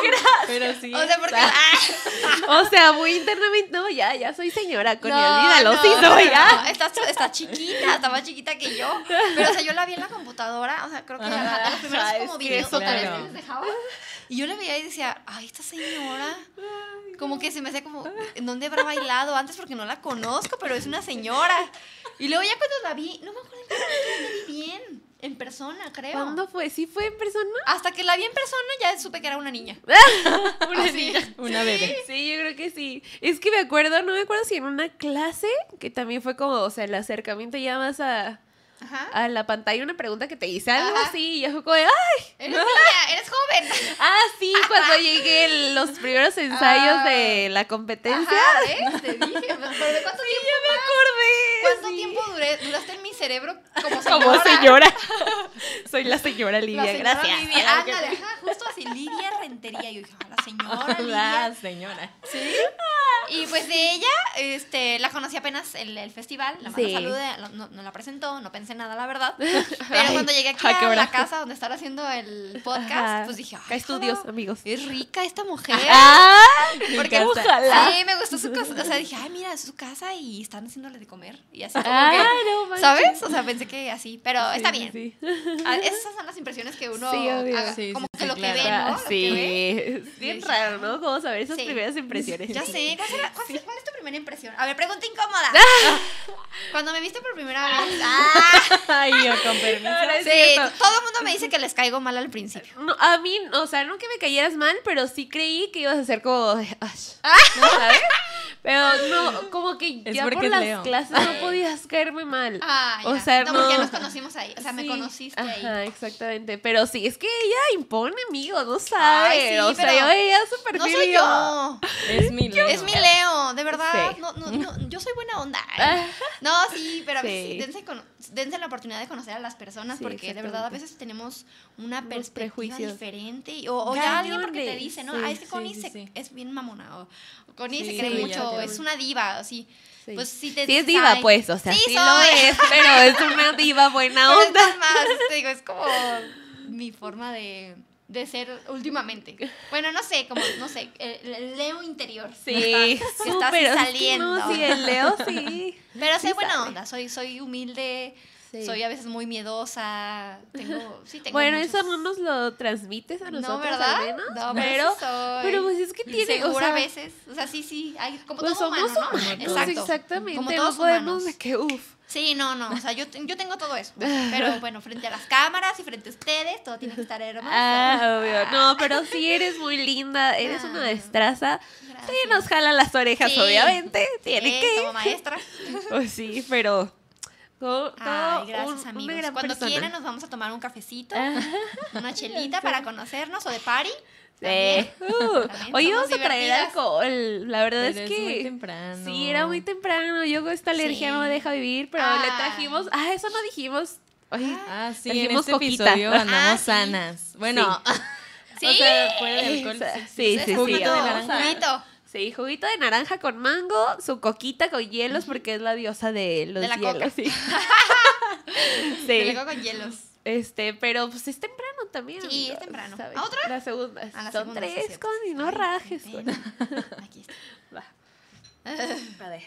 Gracias. Pero sí. O sea, porque. o sea, muy internamente. No, ya, ya soy señora, con no, olvídalo. No, sí, soy ya. está, está, chiquita, está más chiquita que yo. Pero, o sea, yo la vi en la computadora. O sea, creo que ya los primeros como videos o claro. les dejaba. Y yo la veía y decía, ay, esta señora. Como que se me hacía como, ¿en dónde habrá bailado antes? Porque no la conozco, pero es una señora. Y luego ya cuando la vi, no me acuerdo que la vi bien. En persona, creo. ¿Cuándo fue? ¿Sí fue en persona? Hasta que la vi en persona ya supe que era una niña. una niña. Una bebé. Sí, yo creo que sí. Es que me acuerdo, no me acuerdo si en una clase, que también fue como, o sea, el acercamiento ya más a a la pantalla una pregunta que te hice algo así y yo fue como ¡ay! Eres niña, eres joven. Ah, sí, cuando llegué los primeros ensayos ah. de la competencia. Ajá, Te dije, ¿pero de cuánto sí, ya me acordé. ¿Cuánto tiempo duré, duraste en mi cerebro como señora? Como señora. Soy la señora Lidia, la señora gracias. Lidia. Ándale, ajá, justo así, Lidia Rentería. Yo dije, ah, la señora Lidia. La señora. ¿Sí? Y pues de ella, este, la conocí apenas en el festival, la sí. saludé, no, no la presentó, no pensé nada, la verdad. Pero cuando llegué aquí a la casa donde estaba haciendo el podcast, pues dije, ay, estudios, amigos. Es rica esta mujer. Ah, porque ojalá. Sí, me gustó su casa. O sea, dije, ay, mira, es su casa y están haciéndole de comer. Y así como ah, no, ¿sabes? O sea, pensé que así, pero está bien. Sí. Ah, esas son las impresiones que uno sí, haga, como que lo que ve, ¿no? Sí, es bien raro, ¿no? Como saber esas primeras impresiones. Ya sé, ¿cuál, es tu primera impresión? A ver, pregunta incómoda. Cuando me viste por primera vez. Ay, yo con permiso. Sí, todo el mundo me dice que les caigo mal al principio. No, a mí, o sea, no que me cayeras mal, pero sí creí que ibas a ser como. ¿Sabes? Pero no, como que ya por las clases no podías caerme mal. Ah, O sea, no, porque ya nos conocimos ahí. O sea, me conociste ahí. Ajá, exactamente. Pero sí, es que ella impone, amigo, no sabe. o sea, yo veía su perfil. No soy yo. Es mi Leo. Es mi Leo, de verdad. No, no, no, yo soy buena onda. No, sí, pero a veces dense, dense, la oportunidad de conocer a las personas porque de verdad a veces tenemos una perspectiva diferente. O, o ya alguien porque te dice, ¿no? ah, es que Connie es bien mamona. O Connie se cree mucho, es una diva, así. Pues sí, te sí es diva, pues, o sea, sí, lo es, pero es una diva buena onda. es más, te digo, es como mi forma de, de ser últimamente. Bueno, no sé, como, no sé, el, Leo interior. Sí, que está, saliendo. sí, el Leo sí. Pero soy buena onda, soy, soy humilde, soy a veces muy miedosa. Tengo, sí, tengo bueno, eso no nos lo transmites a nosotros, no, ¿verdad? Al menos, no, pero, pero pues es que tiene. Seguro o sea, a veces. O sea, sí, sí. Hay, como pues todo somos humano, ¿no? Exacto. Exactamente. Como todos no podemos de que, uff. Sí, no, no, o sea, yo, yo tengo todo eso. Pero bueno, frente a las cámaras y frente a ustedes, todo tiene que estar hermoso. Ah, obvio. No, pero sí eres muy linda, eres una destraza. Sí, nos jala las orejas, obviamente. Tiene sí, que. Como maestra. Pues sí, pero Ay, gracias, amigos. Cuando quieran nos vamos a tomar un cafecito, una chelita para conocernos o de party. Eh. Uh, hoy vamos a traer alcohol. La verdad es que. muy temprano. Sí, era muy temprano. Yo con esta alergia no me deja vivir, pero le ah. trajimos. Ah, eso no dijimos. Oye, ah, sí, en este episodio andamos ah, sanas. Bueno, sí. o sea, fuera de alcohol. Sí, sí, sí. De naranja. Sí, juguito de naranja con mango, su coquita con hielos, porque es la diosa de los de la hielos. Coca. Sí. sí. con hielos. Este, pero pues es temprano también. Sí, es temprano. ¿A otra? La segunda. A Son tres con y no rajes. Aquí está. Va. A ver.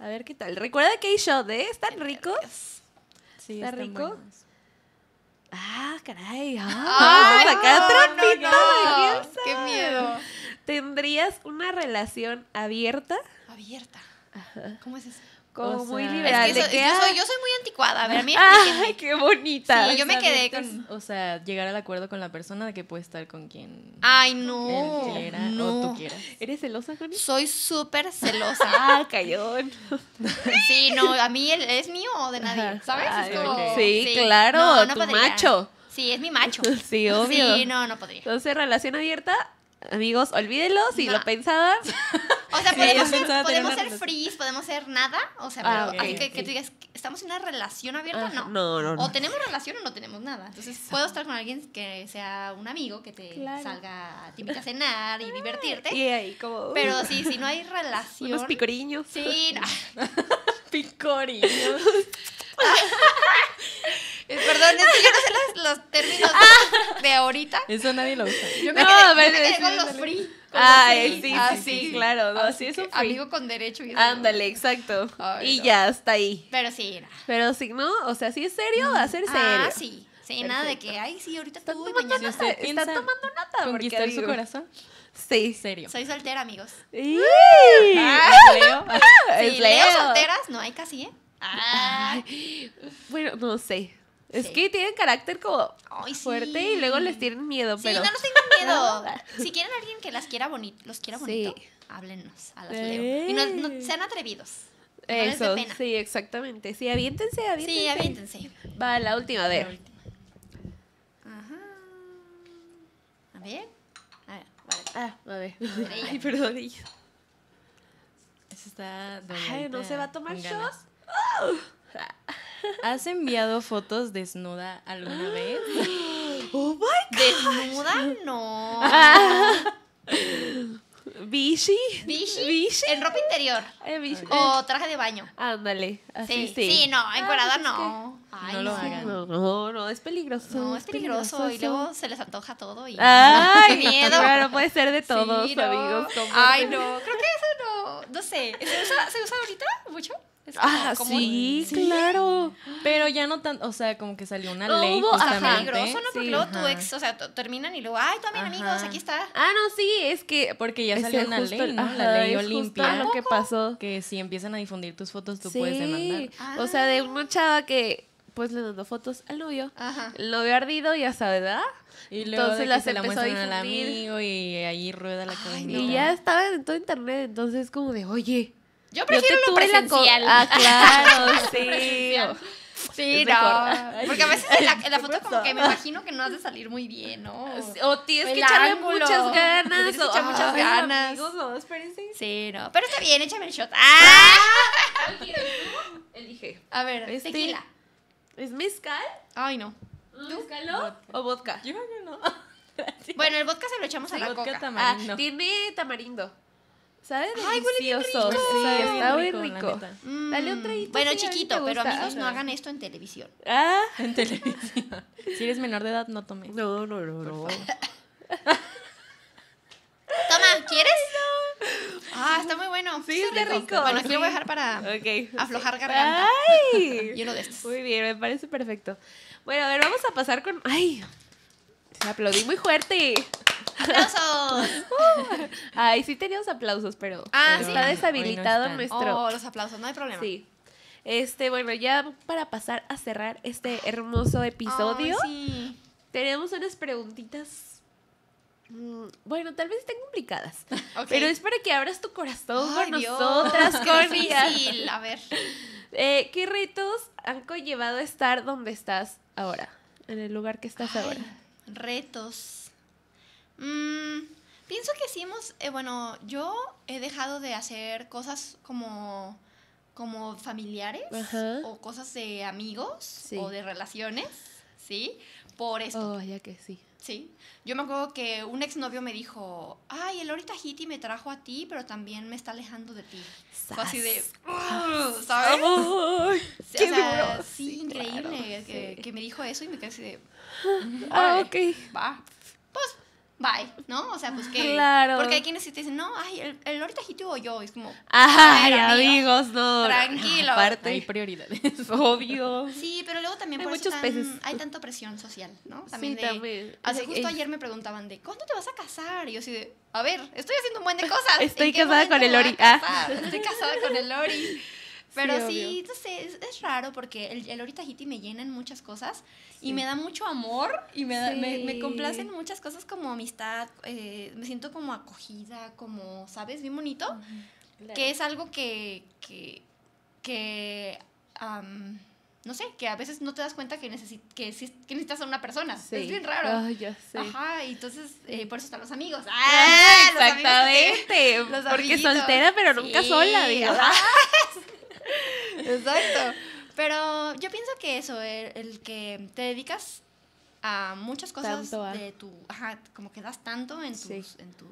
A ver qué tal. Recuerda que hay shot, ¿eh? ¿Están ricos? Sí, ¿Está rico? Ah, caray. Ah, acá trapito no, ¡Qué miedo! ¿Tendrías una relación abierta? Abierta. Ajá. ¿Cómo es eso? como muy liberal. yo, soy, yo, soy, muy anticuada. A ver, mira. Ay, qué bonita. Sí, yo me quedé con. O sea, llegar al acuerdo con la persona de que puede estar con quien. Ay, no. Él quiera no. o tú quieras. ¿Eres celosa, Connie? Soy súper celosa. ah, cayón. Sí, no, a mí él es mío o de nadie. ¿Sabes? es como, sí, claro, tu macho. Sí, es mi macho. Sí, obvio. Sí, no, no podría. Entonces, relación abierta, Amigos, olvídenlo si lo pensaban. O sea, podemos, ser, podemos ser freeze, podemos ser nada. O sea, ah, pero que, que, tú digas, ¿estamos en una relación abierta? no. no. No, O tenemos relación o no tenemos nada. Entonces, puedo estar con alguien que sea un amigo, que te salga, te invite a cenar y divertirte. Y ahí, como. Pero sí, si no hay relación. Unos picoriños. Sí, no. picoriños. Eh, perdón, es que yo no sé los, los términos de ahorita. Eso nadie lo usa. Yo me quedé, con los free. Ah, sí, sí, sí, claro. No, sí, es un Amigo con derecho. Y Ándale, exacto. y ya, está ahí. Pero sí. Pero sí, ¿no? O sea, si es serio, va a ser ah, serio. Ah, sí. Sí, nada de que, ay, sí, ahorita está tomando nota. Está tomando nota. ¿Conquistar su corazón? Sí. Serio. Soy soltera, amigos. ¿Y? Ah, Leo. Sí, Leo solteras, no hay casi, ¿eh? Ay. Bueno, no sé. Es que tienen carácter como fuerte y luego les tienen miedo, sí, pero... no nos tengan miedo. si quieren a alguien que las quiera bonito, los quiera bonito, háblenos a las Leo. Y no, sean atrevidos. Eso, sí, exactamente. Sí, aviéntense, aviéntense. Sí, aviéntense. Va, la última, a ver. Ajá. A ver. A ver, vale. Ah, a ver. Ay, perdón. Eso está... Ay, ¿no se va a tomar shots? ¿Has enviado fotos desnuda alguna vez? Oh my ¿Desnuda? No. ¿Vichy? ¿Vichy? En ropa interior. Eh, o traje de baño. Ándale. Así sí, sí. Sí, no, encuadrada ah, no. Ay, no lo hagan. No, no, es peligroso. No, es peligroso. Y luego se les antoja todo y. ¡Ay! miedo! Claro, puede ser de todos, amigos. Ay, no. Creo que eso no. No sé. ¿Se usa, ¿Se usa ahorita mucho? Ah, sí, claro. Pero ya no tan, o sea, como que salió una ley justamente. Ajá, peligroso, ¿no? Porque luego tu ex, o sea, terminan y luego, ay, también amigos, aquí está. Ah, no, sí, es que porque ya salió una ley, ¿no? la ley Olimpia. lo que pasó. Que si empiezan a difundir tus fotos, tú puedes demandar. O sea, de una chava que pues le mandó fotos al novio. Ajá. El novio ardido, ya sabe, ¿verdad? Y luego entonces las se la muestran al amigo y ahí rueda la cosa. Y ya estaba en todo internet, entonces como de, oye, yo prefiero lo presencial. Ah, claro, sí. Sí, no. Porque a veces en la, en la foto como que me imagino que no has de salir muy bien, ¿no? O tienes que echarle muchas ganas. O echar muchas ganas. no, espérense. Sí, no. Pero está bien, échame el shot. ¡Ah! Elige. A ver, este, tequila. ¿Es mezcal? Ay, no. ¿Mezcal o vodka? Yo no. Bueno, el vodka se lo echamos a la coca. Tamarindo. Ah, tiene tamarindo. ¿Sabes? Ay, delicioso. Sí, está muy rico. Mm. Dale un traguito. Bueno, chiquito, pero amigos, no hagan esto en televisión. Ah, en televisión. si eres menor de edad, no tomes. No, no, no, no. Toma, ¿quieres? Ah, está muy bueno. Sí, está rico. Bueno, aquí lo voy a dejar para aflojar garganta. Ay. Y uno de estos. Muy bien, me parece perfecto. Bueno, a ver, vamos a pasar con. Ay, se aplaudí muy fuerte. ¡Aplausos! Ay, sí teníamos aplausos, pero ah, está deshabilitado nuestro. Oh, los aplausos, no hay problema. Sí. Este, bueno, ya para pasar a cerrar este hermoso episodio, tenemos unas preguntitas. Mm, bueno, tal vez estén complicadas. Pero es para que abras tu corazón con nosotras, con A ver. Eh, ¿Qué retos han conllevado estar donde estás ahora? En el lugar que estás ahora. Retos. Mm, pienso que sí hemos, eh, bueno, yo he dejado de hacer cosas como, como familiares o cosas de amigos o de relaciones, ¿sí? Por esto. Oh, ya que sí. Sí. Yo me acuerdo que un exnovio me dijo, ay, el ahorita Hiti me trajo a ti, pero también me está alejando de ti. Fue así de, ¿sabes? sí, o sea, sí, increíble que, que, me dijo eso y me quedé así de, ah, ok. Va. Pues bye, ¿no? O sea, pues que. Claro. Porque hay quienes sí te dicen, no, ay, el, el ahorita o yo. Es como. Ay, amigos, no. Tranquilo. Aparte, hay prioridades. Obvio. Sí, pero luego también hay por muchos peces. hay tanta presión social, ¿no? También sí, también. Así, justo ayer me preguntaban de, ¿cuándo te vas a casar? Y yo así de, a ver, estoy haciendo un buen de cosas. Estoy casada con el Lori. Ah. Estoy casada con el Lori. Pero sí, no sé, es, raro porque el, el ahorita Hiti me llena en muchas cosas y me da mucho amor y me, me, me, complace en muchas cosas como amistad, eh, me siento como acogida, como, ¿sabes? Bien bonito, que es algo que, que, que no sé, que a veces no te das cuenta que, que, necesitas a una persona. Es bien raro. ya sé. Ajá, y entonces eh, por eso están los amigos. ¡Ah! Exactamente. Porque soltera, pero nunca sola, digamos. Exacto. Pero yo pienso que eso, el, que te dedicas a muchas cosas de tu, ajá, como que das tanto en, en tu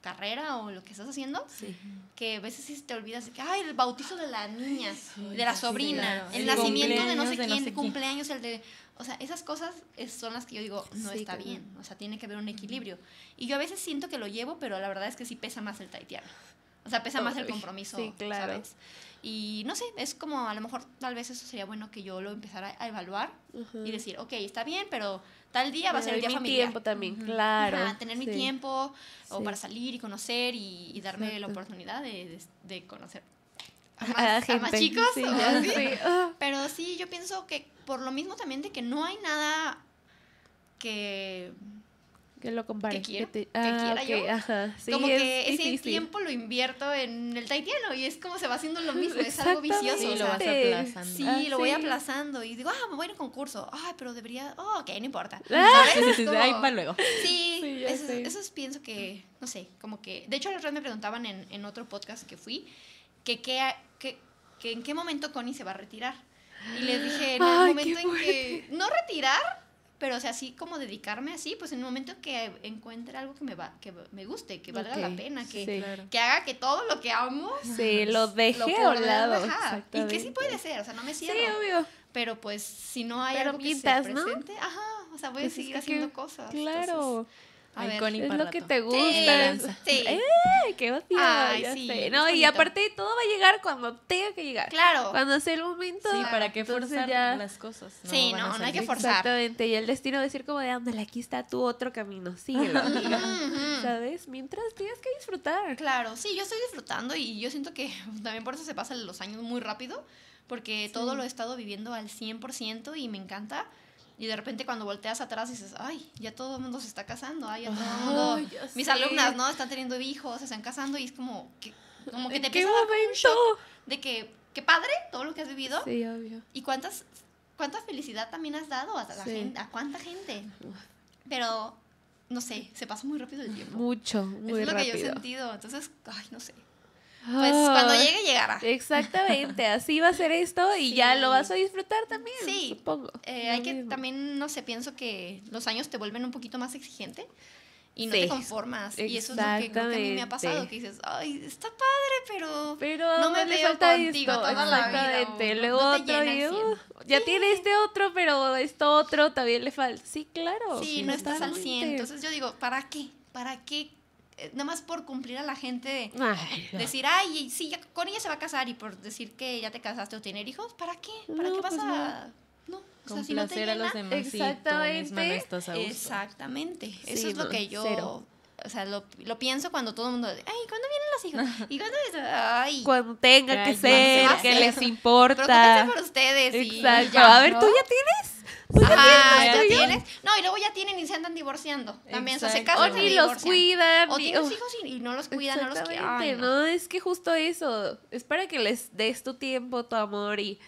carrera o lo que estás haciendo, que a veces sí te olvidas de que, ay, el bautizo de la niña, de la sobrina, el, nacimiento de no sé quién, el cumpleaños, el de... O sea, esas cosas son las que yo digo, no está bien. O sea, tiene que haber un equilibrio. Y yo a veces siento que lo llevo, pero la verdad es que sí pesa más el taitiano. O sea, pesa más el compromiso, sí, claro. ¿sabes? Y no sé, es como a lo mejor tal vez eso sería bueno que yo lo empezara a evaluar y decir, ok, está bien, pero tal día va a ser el día familiar. tiempo también, claro. tener mi tiempo o para salir y conocer y, darme la oportunidad de, de, conocer a más, a más chicos. Ah. Pero sí, yo pienso que por lo mismo también de que no hay nada que que lo compare. Que, que, ah, quiera yo. Ajá. Sí, como que ese tiempo lo invierto en el taitiano y es como se va haciendo lo mismo, es algo vicioso. Sí, lo vas aplazando. Sí, ah, lo voy aplazando y digo, ah, me voy a ir a un concurso. Ay, pero debería, oh, ok, no importa. Ah, sí, ahí va luego. Sí, eso, eso, pienso que, no sé, como que, de hecho, los otro me preguntaban en, en otro podcast que fui, que, que, que, que en qué momento Connie se va a retirar. Y les dije, en el momento en que, no retirar, pero o sea, así como dedicarme así, pues en un momento que encuentre algo que me va, que me guste, que valga la pena, que, que haga que todo lo que amo sí, lo deje a un lado. Y que sí puede ser, o sea, no me cierro. Sí, obvio. Pero pues si no hay algo que se presente, ajá, o sea, voy a pues seguir haciendo cosas. Claro. A ver, es lo que te gusta. Sí. ¡Eh! ¡Qué odio! Ay, sí, No, y aparte todo va a llegar cuando tenga que llegar. Claro. Cuando sea el momento. Sí, ¿para qué forzar ya... las cosas? sí, no, no hay que forzar. Exactamente. Y el destino decir como de, ándale, aquí está tu otro camino. Síguelo. ¿Sabes? Mientras tienes que disfrutar. Claro, sí, yo estoy disfrutando y yo siento que también por eso se pasan los años muy rápido. Porque todo lo he estado viviendo al 100% y me encanta y de repente cuando volteas atrás dices, ay, ya todo el mundo se está casando, ay, ya todo el mundo, mis alumnas, ¿no? Están teniendo hijos, se están casando y es como que, como que te empieza a dar un shock de que, qué padre todo lo que has vivido. Sí, obvio. Y cuántas, cuánta felicidad también has dado a la gente, a cuánta gente. Pero, no sé, se pasa muy rápido el tiempo. Mucho, muy rápido. Es lo que yo he sentido, entonces, ay, no sé. Pues cuando llegue, llegará. Exactamente, así va a ser esto y ya lo vas a disfrutar también, sí. supongo. Eh, hay que también, no sé, pienso que los años te vuelven un poquito más exigente y no te conformas. Y eso es lo que creo que a mí me ha pasado, que dices, ay, está padre, pero, no me veo contigo esto. toda la vida. Luego otro, ya tiene este otro, pero esto otro también le falta. Sí, claro. Sí, no estás al 100. Entonces yo digo, ¿para qué? ¿Para qué nada más por cumplir a la gente, decir, ay, sí, con ella se va a casar y por decir que ya te casaste o tener hijos, ¿para qué? ¿Para qué vas pues a...? No. O sea, si no a los demás Exactamente. Exactamente. Eso es lo que yo... O sea, lo, lo, pienso cuando todo el mundo dice, ay, ¿cuándo vienen los hijos? ¿Y cuándo Ay, cuando tenga que ser, que les importa. por ustedes. Exacto. a ver, ¿tú ya tienes? Ajá, ya tienes. No, y luego ya tienen y se andan divorciando. También, o sea, se casan. O ni los cuidan. O tienes hijos y, no los cuidan, no los quieren. No, es que justo eso. Es para que les des tu tiempo, tu amor y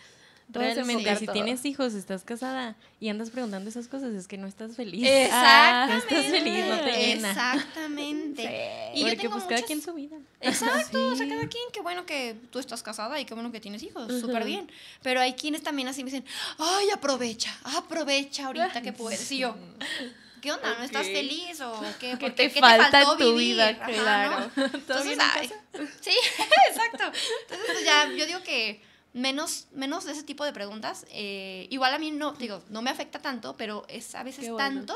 Realmente, si tienes hijos, estás casada y andas preguntando esas cosas, es que no estás feliz. Exactamente. no estás feliz, no te llena. Exactamente. Y Porque pues cada quien su vida. Exacto, o sea, cada quien, qué bueno que tú estás casada y qué bueno que tienes hijos, súper bien. Pero hay quienes también así me dicen, ay, aprovecha, aprovecha ahorita que puedes. Y yo, ¿qué onda? ¿No estás feliz o qué? ¿Qué te, falta en tu vida? claro. Entonces, sí, exacto. Entonces, pues ya, yo digo que menos, menos de ese tipo de preguntas. Eh, igual a mí no, digo, no me afecta tanto, pero es a veces tanto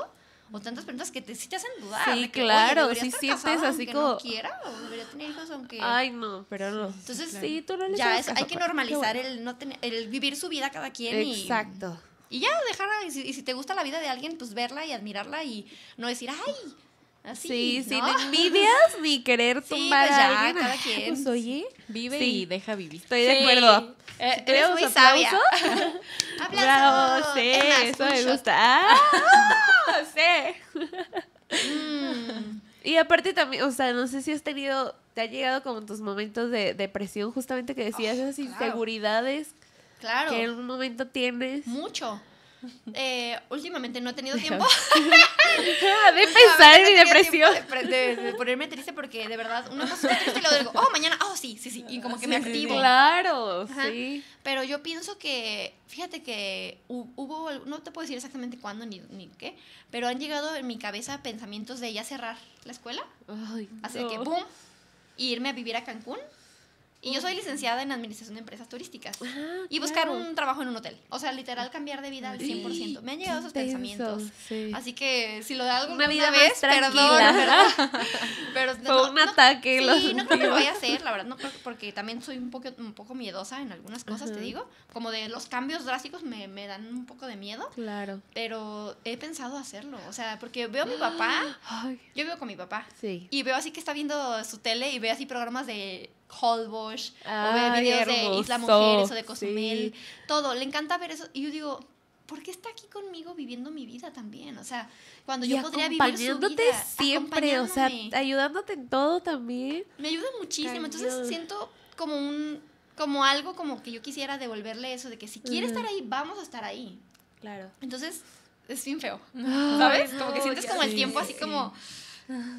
o tantas preguntas que te, sí te hacen dudar. Sí, claro, si sientes así como... No quiera o debería tener hijos aunque... Ay, no, pero no. Entonces, sí, tú no ya es, hay que normalizar el, no tener, el vivir su vida cada quien Exacto. Y, ya dejar, y si, y si, te gusta la vida de alguien, pues verla y admirarla y no decir, ay, Así, sí, sin envidias ni querer tumbar pues a alguien. Cada quien. Pues, oye, vive y deja vivir. Estoy de acuerdo. Eh, eres muy sabia. Bravo, sí, eso me gusta. ¡Ah! sí. Mm. Y aparte también, o sea, no sé si has tenido, te ha llegado como tus momentos de depresión, justamente que decías esas inseguridades claro. que en un momento tienes. Mucho. Eh, últimamente no he tenido tiempo de pensar en mi depresión. De, ponerme triste porque de verdad una cosa triste y luego digo, oh, mañana, oh, sí, sí, sí. Y como que me activo. claro, sí. Pero yo pienso que, fíjate que hubo, no te puedo decir exactamente cuándo ni, ni qué, pero han llegado en mi cabeza pensamientos de ya cerrar la escuela. Ay, así que, boom, irme a vivir a Cancún y yo soy licenciada en Administración de Empresas Turísticas. Ah, y buscar un trabajo en un hotel. O sea, literal cambiar de vida al 100%. Me han llegado esos pensamientos. Así que si lo de algo una vida vez, perdón. Pero, Fue un ataque. Sí, no creo que lo vaya a hacer, la verdad. No, porque también soy un poco, un poco miedosa en algunas cosas, te digo. Como de los cambios drásticos me, me, dan un poco de miedo. Claro. Pero he pensado hacerlo. O sea, porque veo a mi papá. Yo vivo con mi papá. Sí. Y veo así que está viendo su tele y veo así programas de Holbox, o ve videos de Isla Mujeres o de Cozumel, todo. Le encanta ver eso. Y yo digo, ¿por qué está aquí conmigo viviendo mi vida también? O sea, cuando yo podría vivir su vida. siempre, o sea, ayudándote en todo también. Me ayuda muchísimo. Entonces siento como un como algo como que yo quisiera devolverle eso de que si quiere estar ahí, vamos a estar ahí. Claro. Entonces, es bien feo. ¿Sabes? Como que sientes como el tiempo así como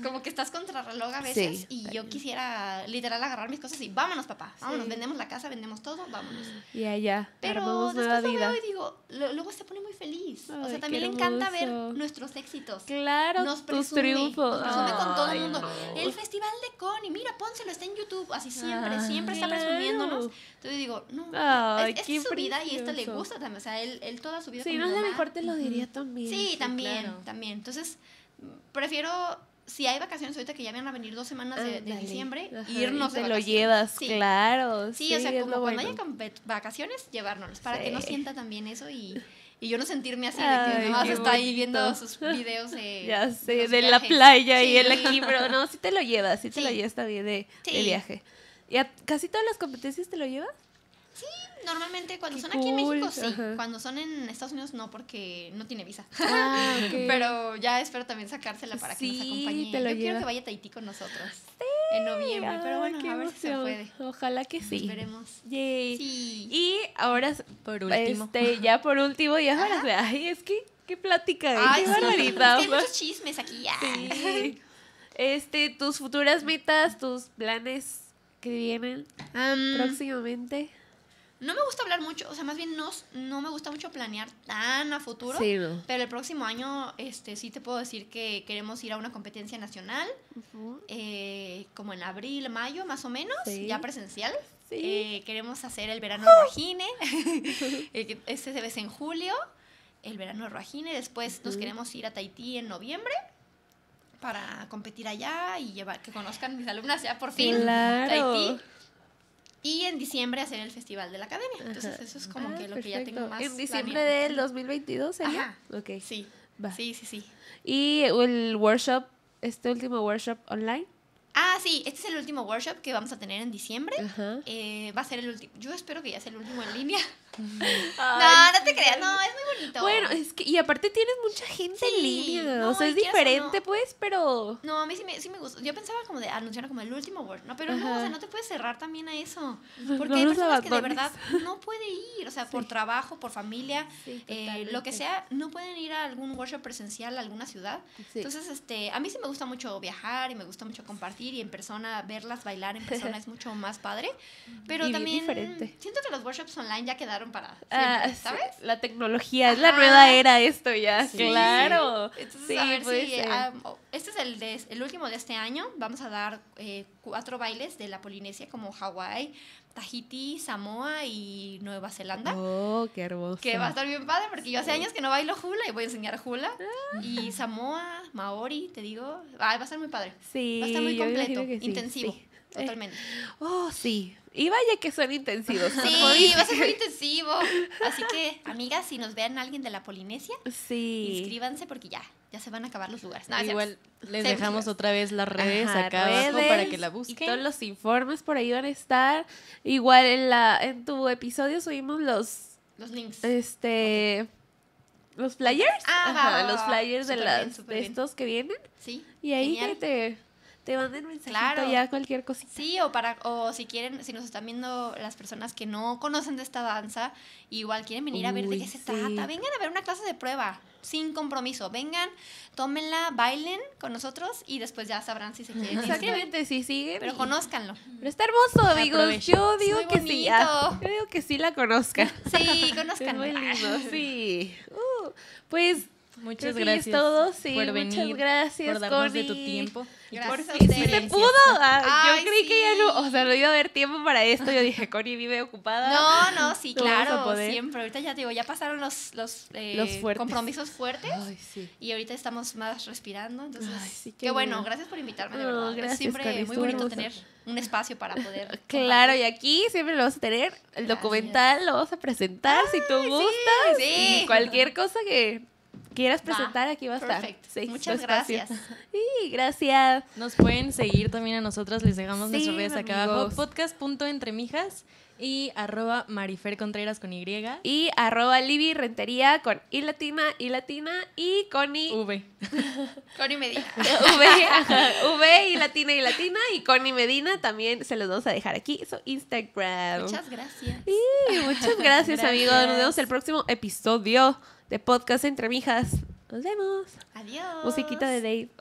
como que estás contra reloj a veces y yo quisiera literal agarrar mis cosas y vámonos papá, vámonos, vendemos la casa, vendemos todo, vámonos. Ya, ya. Pero después lo veo y digo, luego se pone muy feliz. o sea, también le encanta ver nuestros éxitos. Claro, nos tus triunfos. Nos presume con todo el mundo. El festival de Connie, mira, pónselo, está en YouTube, así siempre, siempre está presumiéndonos. Entonces digo, no, es, su vida y esto le gusta también, o sea, él, él toda su vida Sí, no es la mejor te lo diría también. Sí, también, también. Entonces, prefiero si hay vacaciones ahorita que ya van a venir dos semanas de, diciembre, irnos te lo llevas, claro. Sí, o sea, como cuando haya vacaciones, llevárnoslos, para que no sienta también eso y, y yo no sentirme así de que nomás está ahí viendo sus videos de Ya sé, de la playa y el aquí, pero no, sí te lo llevas, sí te lo llevas también de, de viaje. ¿Y a casi todas las competencias te lo llevas? Sí, normalmente cuando son aquí en México sí, cuando son en Estados Unidos no porque no tiene visa. Ah, Pero ya espero también sacársela para que nos acompañe. Yo quiero que vaya a Tahití con nosotros. En noviembre, pero bueno, a ver si se puede. Ojalá que sí. Esperemos. Sí. Y ahora por último. Este, ya por último, ya ahora, ay, es que qué plática, ¿eh? ay, qué barbaridad. hay muchos chismes aquí ya. Sí. Este, tus futuras metas, tus planes que vienen próximamente. No me gusta hablar mucho, o sea, más bien no, no me gusta mucho planear tan a futuro. Pero el próximo año, este, sí te puedo decir que queremos ir a una competencia nacional, eh, como en abril, mayo, más o menos, ya presencial. Eh, queremos hacer el verano ¡Oh! Rojine, este se ve en julio, el verano Rojine. Después nos queremos ir a Tahití en noviembre para competir allá y llevar que conozcan mis alumnas ya por fin. Tahití. Y en diciembre hacer el festival de la academia. Entonces, eso es como ah, que lo que ya tengo más. ¿En diciembre del 2022 Ajá. Ok. Sí. Sí, sí, sí. ¿Y el workshop, este último workshop online? Ah, sí, este es el último workshop que vamos a tener en diciembre. Eh, va a ser el último. Yo espero que ya sea el último en línea. No, no te creas, no, es muy bonito. Bueno, es que, y aparte tienes mucha gente en línea, o sea, es diferente, pues, pero... No, a mí sí me, sí me gusta. Yo pensaba como de anunciar como el último Word, no, pero no, o sea, no te puedes cerrar también a eso. Porque hay personas que de verdad no puede ir, o sea, por trabajo, por familia, eh, lo que sea, no pueden ir a algún workshop presencial a alguna ciudad. Entonces, este, a mí sí me gusta mucho viajar y me gusta mucho compartir y en persona verlas bailar en persona es mucho más padre, pero también siento que los workshops online ya quedaron para ah, siempre, ¿sabes? La tecnología es la nueva era esto ya, claro. Entonces, a ver si oh, este es el, de, el último de este año, vamos a dar eh, cuatro bailes de la Polinesia como Hawái, Tahiti, Samoa y Nueva Zelanda. Oh, qué hermoso. Que va a estar bien padre porque yo hace años que no bailo hula y voy a enseñar hula. Ah. Y Samoa, Maori, te digo, va a estar muy padre. Sí. Va a estar muy completo, intensivo. Totalmente. oh, sí. Y vaya que son intensivos. Sí, va a ser muy intensivo. Así que, amigas, si nos vean alguien de la Polinesia, sí. inscríbanse porque ya, ya se van a acabar los lugares. Igual les dejamos otra vez las redes acá abajo para que la busquen. Y todos los informes por ahí van a estar. Igual en la en tu episodio subimos los los links. Este los flyers, ah, Ajá, los flyers de, las, de estos que vienen. Sí. Y ahí te te manden mensajito claro. ya cualquier cosita. Sí, o para o si quieren, si nos están viendo las personas que no conocen de esta danza, igual quieren venir a ver de qué se trata, vengan a ver una clase de prueba, sin compromiso. Vengan, tómenla, bailen con nosotros y después ya sabrán si se quieren. Exactamente, sí, sí. Pero conózcanlo. Pero está hermoso, amigos. Yo digo que sí. yo digo que sí la conozcan. Sí, conozcan. muy lindo, sí. Uh, pues Muchas gracias a todos, sí, por venir, muchas gracias, por darnos de tu tiempo. Y por sí, se pudo. Ah, yo creí que ya no, o sea, no iba a haber tiempo para esto. Yo dije, Connie vive ocupada. No, no, sí, claro, siempre. Ahorita ya digo, ya pasaron los, los, eh, compromisos fuertes. Ay, sí. Y ahorita estamos más respirando. Entonces, Ay, sí, qué, bueno. Gracias por invitarme, de verdad. gracias, siempre muy bonito tener un espacio para poder. Claro, y aquí siempre lo vamos a tener. El documental lo vamos a presentar si tú gustas. Sí, y cualquier cosa que quieras presentar, aquí va a estar. Sí, Muchas gracias. Sí, gracias. Nos pueden seguir también a nosotras, les dejamos nuestras redes acá abajo. Podcast.entremijas y arroba Marifer Contreras con Y. Y arroba Libby Rentería con I latina, I latina y Connie. V. Connie Medina. V, V y latina y latina y Connie Medina también se los vamos a dejar aquí su Instagram. Muchas gracias. Sí, muchas gracias, amigos. Nos vemos el próximo episodio de podcast entre mijas. Nos vemos. Adiós. Musiquita de Dave.